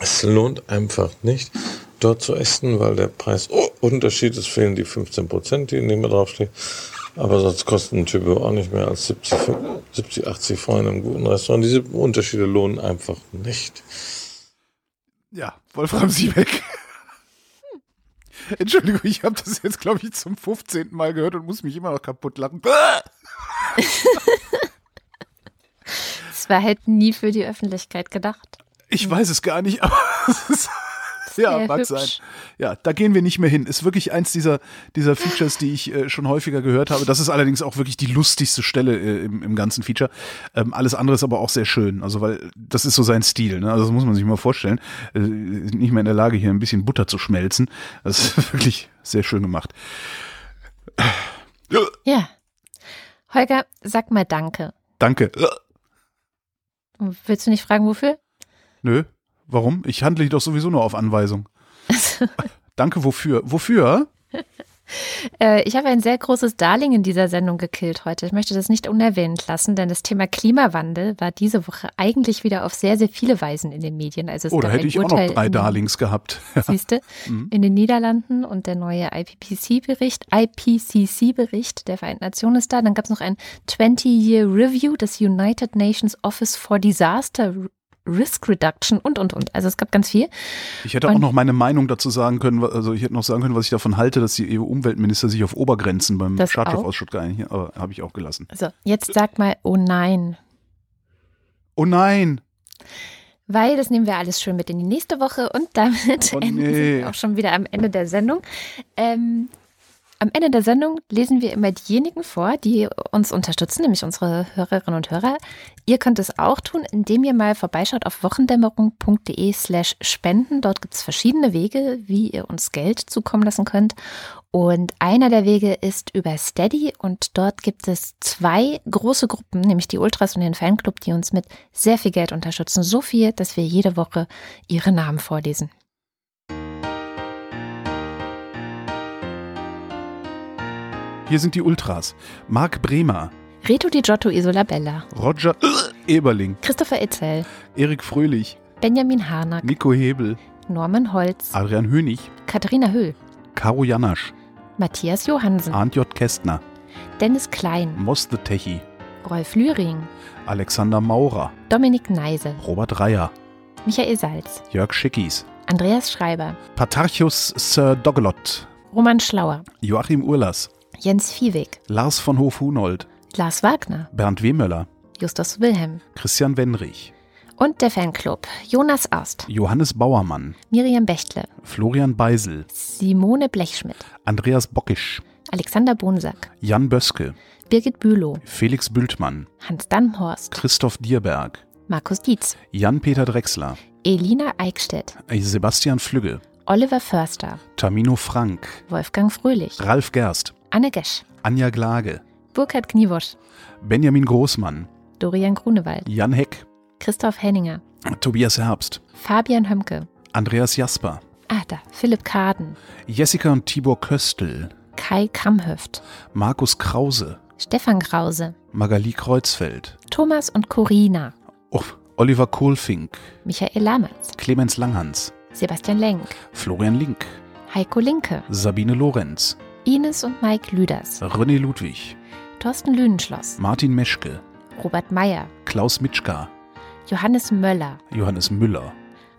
[SPEAKER 6] Es lohnt einfach nicht, dort zu essen, weil der Preisunterschied ist, fehlen die 15 Prozent, die neben mir draufstehen. Aber sonst kosten ein Typ auch nicht mehr als 70, 70 80 Franc in einem guten Restaurant. Diese Unterschiede lohnen einfach nicht.
[SPEAKER 2] Ja, Wolfram Siebeck. Entschuldigung, ich habe das jetzt, glaube ich, zum 15. Mal gehört und muss mich immer noch kaputt lachen.
[SPEAKER 1] Es war halt nie für die Öffentlichkeit gedacht.
[SPEAKER 2] Ich weiß es gar nicht, aber es ist ja, mag
[SPEAKER 1] hübsch.
[SPEAKER 2] sein. Ja, da gehen wir nicht mehr hin. Ist wirklich eins dieser, dieser Features, die ich äh, schon häufiger gehört habe. Das ist allerdings auch wirklich die lustigste Stelle äh, im, im ganzen Feature. Ähm, alles andere ist aber auch sehr schön. Also, weil das ist so sein Stil. Ne? Also, das muss man sich mal vorstellen. Äh, sind nicht mehr in der Lage, hier ein bisschen Butter zu schmelzen. Das ist wirklich sehr schön gemacht.
[SPEAKER 1] Ja. Holger, sag mal Danke.
[SPEAKER 2] Danke.
[SPEAKER 1] Willst du nicht fragen, wofür?
[SPEAKER 2] Nö. Warum? Ich handle doch sowieso nur auf Anweisung. Danke, wofür? Wofür?
[SPEAKER 1] Äh, ich habe ein sehr großes Darling in dieser Sendung gekillt heute. Ich möchte das nicht unerwähnt lassen, denn das Thema Klimawandel war diese Woche eigentlich wieder auf sehr, sehr viele Weisen in den Medien. Also es
[SPEAKER 2] Oh, da hätte ich auch
[SPEAKER 1] Urteil
[SPEAKER 2] noch drei
[SPEAKER 1] in-
[SPEAKER 2] Darlings gehabt.
[SPEAKER 1] Siehste,
[SPEAKER 2] Mhm.
[SPEAKER 1] in den Niederlanden und der neue IPCC-Bericht, IPCC-Bericht der Vereinten Nationen ist da. Dann gab es noch ein 20-Year Review des United Nations Office for Disaster Risk Reduction und, und, und. Also es gab ganz viel.
[SPEAKER 2] Ich hätte auch
[SPEAKER 1] Und-
[SPEAKER 2] noch meine Meinung dazu sagen können, also ich hätte noch sagen können, was ich davon halte, dass die EU-Umweltminister sich auf Obergrenzen beim Schadstoffausschuss geeinigt haben, aber habe ich auch gelassen.
[SPEAKER 1] Also jetzt sag mal, oh nein.
[SPEAKER 2] Oh nein!
[SPEAKER 1] Weil das nehmen wir alles schön mit in die nächste Woche und damit
[SPEAKER 2] Oh
[SPEAKER 1] enden
[SPEAKER 2] nee.
[SPEAKER 1] wir auch schon wieder am Ende der Sendung. Ähm, am Ende der Sendung lesen wir immer diejenigen vor, die uns unterstützen, nämlich unsere Hörerinnen und Hörer. Ihr könnt es auch tun, indem ihr mal vorbeischaut auf wochendämmerung.de slash spenden. Dort gibt es verschiedene Wege, wie ihr uns Geld zukommen lassen könnt. Und einer der Wege ist über Steady und dort gibt es zwei große Gruppen, nämlich die Ultras und den Fanclub, die uns mit sehr viel Geld unterstützen. So viel, dass wir jede Woche ihre Namen vorlesen.
[SPEAKER 2] Hier sind die Ultras. Marc Bremer,
[SPEAKER 1] Reto Di Giotto Isola Bella,
[SPEAKER 2] Roger Eberling,
[SPEAKER 1] Christopher Etzel,
[SPEAKER 2] Erik Fröhlich,
[SPEAKER 1] Benjamin Harnack,
[SPEAKER 2] Nico Hebel,
[SPEAKER 1] Norman Holz,
[SPEAKER 2] Adrian Hönig,
[SPEAKER 1] Katharina Höhl,
[SPEAKER 2] Caro Janasch,
[SPEAKER 1] Matthias Johansen,
[SPEAKER 2] Arndt J. Kästner,
[SPEAKER 1] Dennis Klein,
[SPEAKER 2] Moss the Techi,
[SPEAKER 1] Rolf Lühring,
[SPEAKER 2] Alexander Maurer,
[SPEAKER 1] Dominik Neise,
[SPEAKER 2] Robert Reyer,
[SPEAKER 1] Michael Salz,
[SPEAKER 2] Jörg Schickis,
[SPEAKER 1] Andreas Schreiber,
[SPEAKER 2] Patarchus Sir Dogelot,
[SPEAKER 1] Roman Schlauer,
[SPEAKER 2] Joachim Urlas,
[SPEAKER 1] Jens Viehweg,
[SPEAKER 2] Lars von Hof-Hunold,
[SPEAKER 1] Lars Wagner,
[SPEAKER 2] Bernd Wehmöller,
[SPEAKER 1] Justus Wilhelm.
[SPEAKER 2] Christian Wenrich,
[SPEAKER 1] und der Fanclub. Jonas Aust,
[SPEAKER 2] Johannes Bauermann,
[SPEAKER 1] Miriam Bechtle,
[SPEAKER 2] Florian Beisel,
[SPEAKER 1] Simone Blechschmidt,
[SPEAKER 2] Andreas Bockisch,
[SPEAKER 1] Alexander Bonsack,
[SPEAKER 2] Jan Böske,
[SPEAKER 1] Birgit Bülow,
[SPEAKER 2] Felix Bültmann,
[SPEAKER 1] Hans Dannhorst,
[SPEAKER 2] Christoph Dierberg,
[SPEAKER 1] Markus Dietz,
[SPEAKER 2] Jan-Peter Drechsler,
[SPEAKER 1] Elina Eickstedt,
[SPEAKER 2] Sebastian Flügge,
[SPEAKER 1] Oliver Förster,
[SPEAKER 2] Tamino Frank,
[SPEAKER 1] Wolfgang Fröhlich,
[SPEAKER 2] Ralf Gerst,
[SPEAKER 1] Anne Gesch,
[SPEAKER 2] Anja Glage,
[SPEAKER 1] Burkhard Kniewosch,
[SPEAKER 2] Benjamin Großmann,
[SPEAKER 1] Dorian Grunewald,
[SPEAKER 2] Jan Heck,
[SPEAKER 1] Christoph Henninger,
[SPEAKER 2] Tobias Herbst,
[SPEAKER 1] Fabian Hömke,
[SPEAKER 2] Andreas Jasper,
[SPEAKER 1] ah da, Philipp Kaden,
[SPEAKER 2] Jessica und Tibor Köstl,
[SPEAKER 1] Kai Kramhöft,
[SPEAKER 2] Markus Krause,
[SPEAKER 1] Stefan Krause,
[SPEAKER 2] Magali Kreuzfeld,
[SPEAKER 1] Thomas und Corina,
[SPEAKER 2] oh, Oliver Kohlfink,
[SPEAKER 1] Michael Lamertz,
[SPEAKER 2] Clemens Langhans,
[SPEAKER 1] Sebastian Lenk,
[SPEAKER 2] Florian Link,
[SPEAKER 1] Heiko Linke,
[SPEAKER 2] Sabine Lorenz,
[SPEAKER 1] Ines und Mike Lüders,
[SPEAKER 2] René Ludwig,
[SPEAKER 1] Thorsten Lüdenschloss,
[SPEAKER 2] Martin Meschke,
[SPEAKER 1] Robert Meyer,
[SPEAKER 2] Klaus Mitschka,
[SPEAKER 1] Johannes Möller,
[SPEAKER 2] Johannes Müller,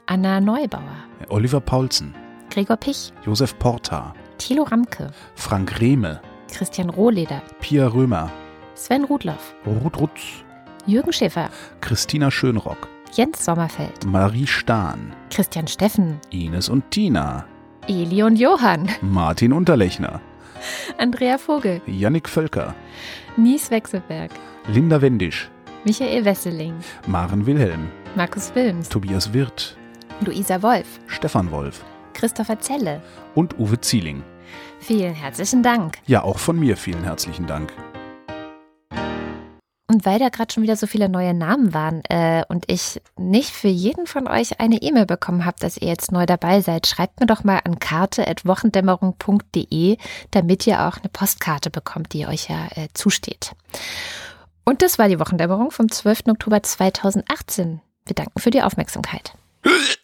[SPEAKER 1] Anna Neubauer,
[SPEAKER 2] Oliver Paulsen,
[SPEAKER 1] Gregor Pich,
[SPEAKER 2] Josef Porta,
[SPEAKER 1] Thilo Ramke,
[SPEAKER 2] Frank Rehme,
[SPEAKER 1] Christian Rohleder,
[SPEAKER 2] Pia Römer,
[SPEAKER 1] Sven Rudloff,
[SPEAKER 2] Ruth Rutz,
[SPEAKER 1] Jürgen Schäfer,
[SPEAKER 2] Christina Schönrock,
[SPEAKER 1] Jens Sommerfeld,
[SPEAKER 2] Marie Stahn,
[SPEAKER 1] Christian Steffen,
[SPEAKER 2] Ines und Tina,
[SPEAKER 1] Eli und Johann,
[SPEAKER 2] Martin Unterlechner,
[SPEAKER 1] Andrea Vogel,
[SPEAKER 2] Jannik Völker,
[SPEAKER 1] Nies Wechselberg,
[SPEAKER 2] Linda Wendisch,
[SPEAKER 1] Michael Wesseling,
[SPEAKER 2] Maren Wilhelm,
[SPEAKER 1] Markus Wilms,
[SPEAKER 2] Tobias Wirth,
[SPEAKER 1] Luisa Wolf,
[SPEAKER 2] Stefan Wolf.
[SPEAKER 1] Christopher Zelle.
[SPEAKER 2] und Uwe Zieling.
[SPEAKER 1] Vielen herzlichen Dank.
[SPEAKER 2] Ja, auch von mir vielen herzlichen Dank.
[SPEAKER 1] Und weil da gerade schon wieder so viele neue Namen waren äh, und ich nicht für jeden von euch eine E-Mail bekommen habe, dass ihr jetzt neu dabei seid, schreibt mir doch mal an karte.wochendämmerung.de, damit ihr auch eine Postkarte bekommt, die euch ja äh, zusteht. Und das war die Wochendämmerung vom 12. Oktober 2018. Wir danken für die Aufmerksamkeit.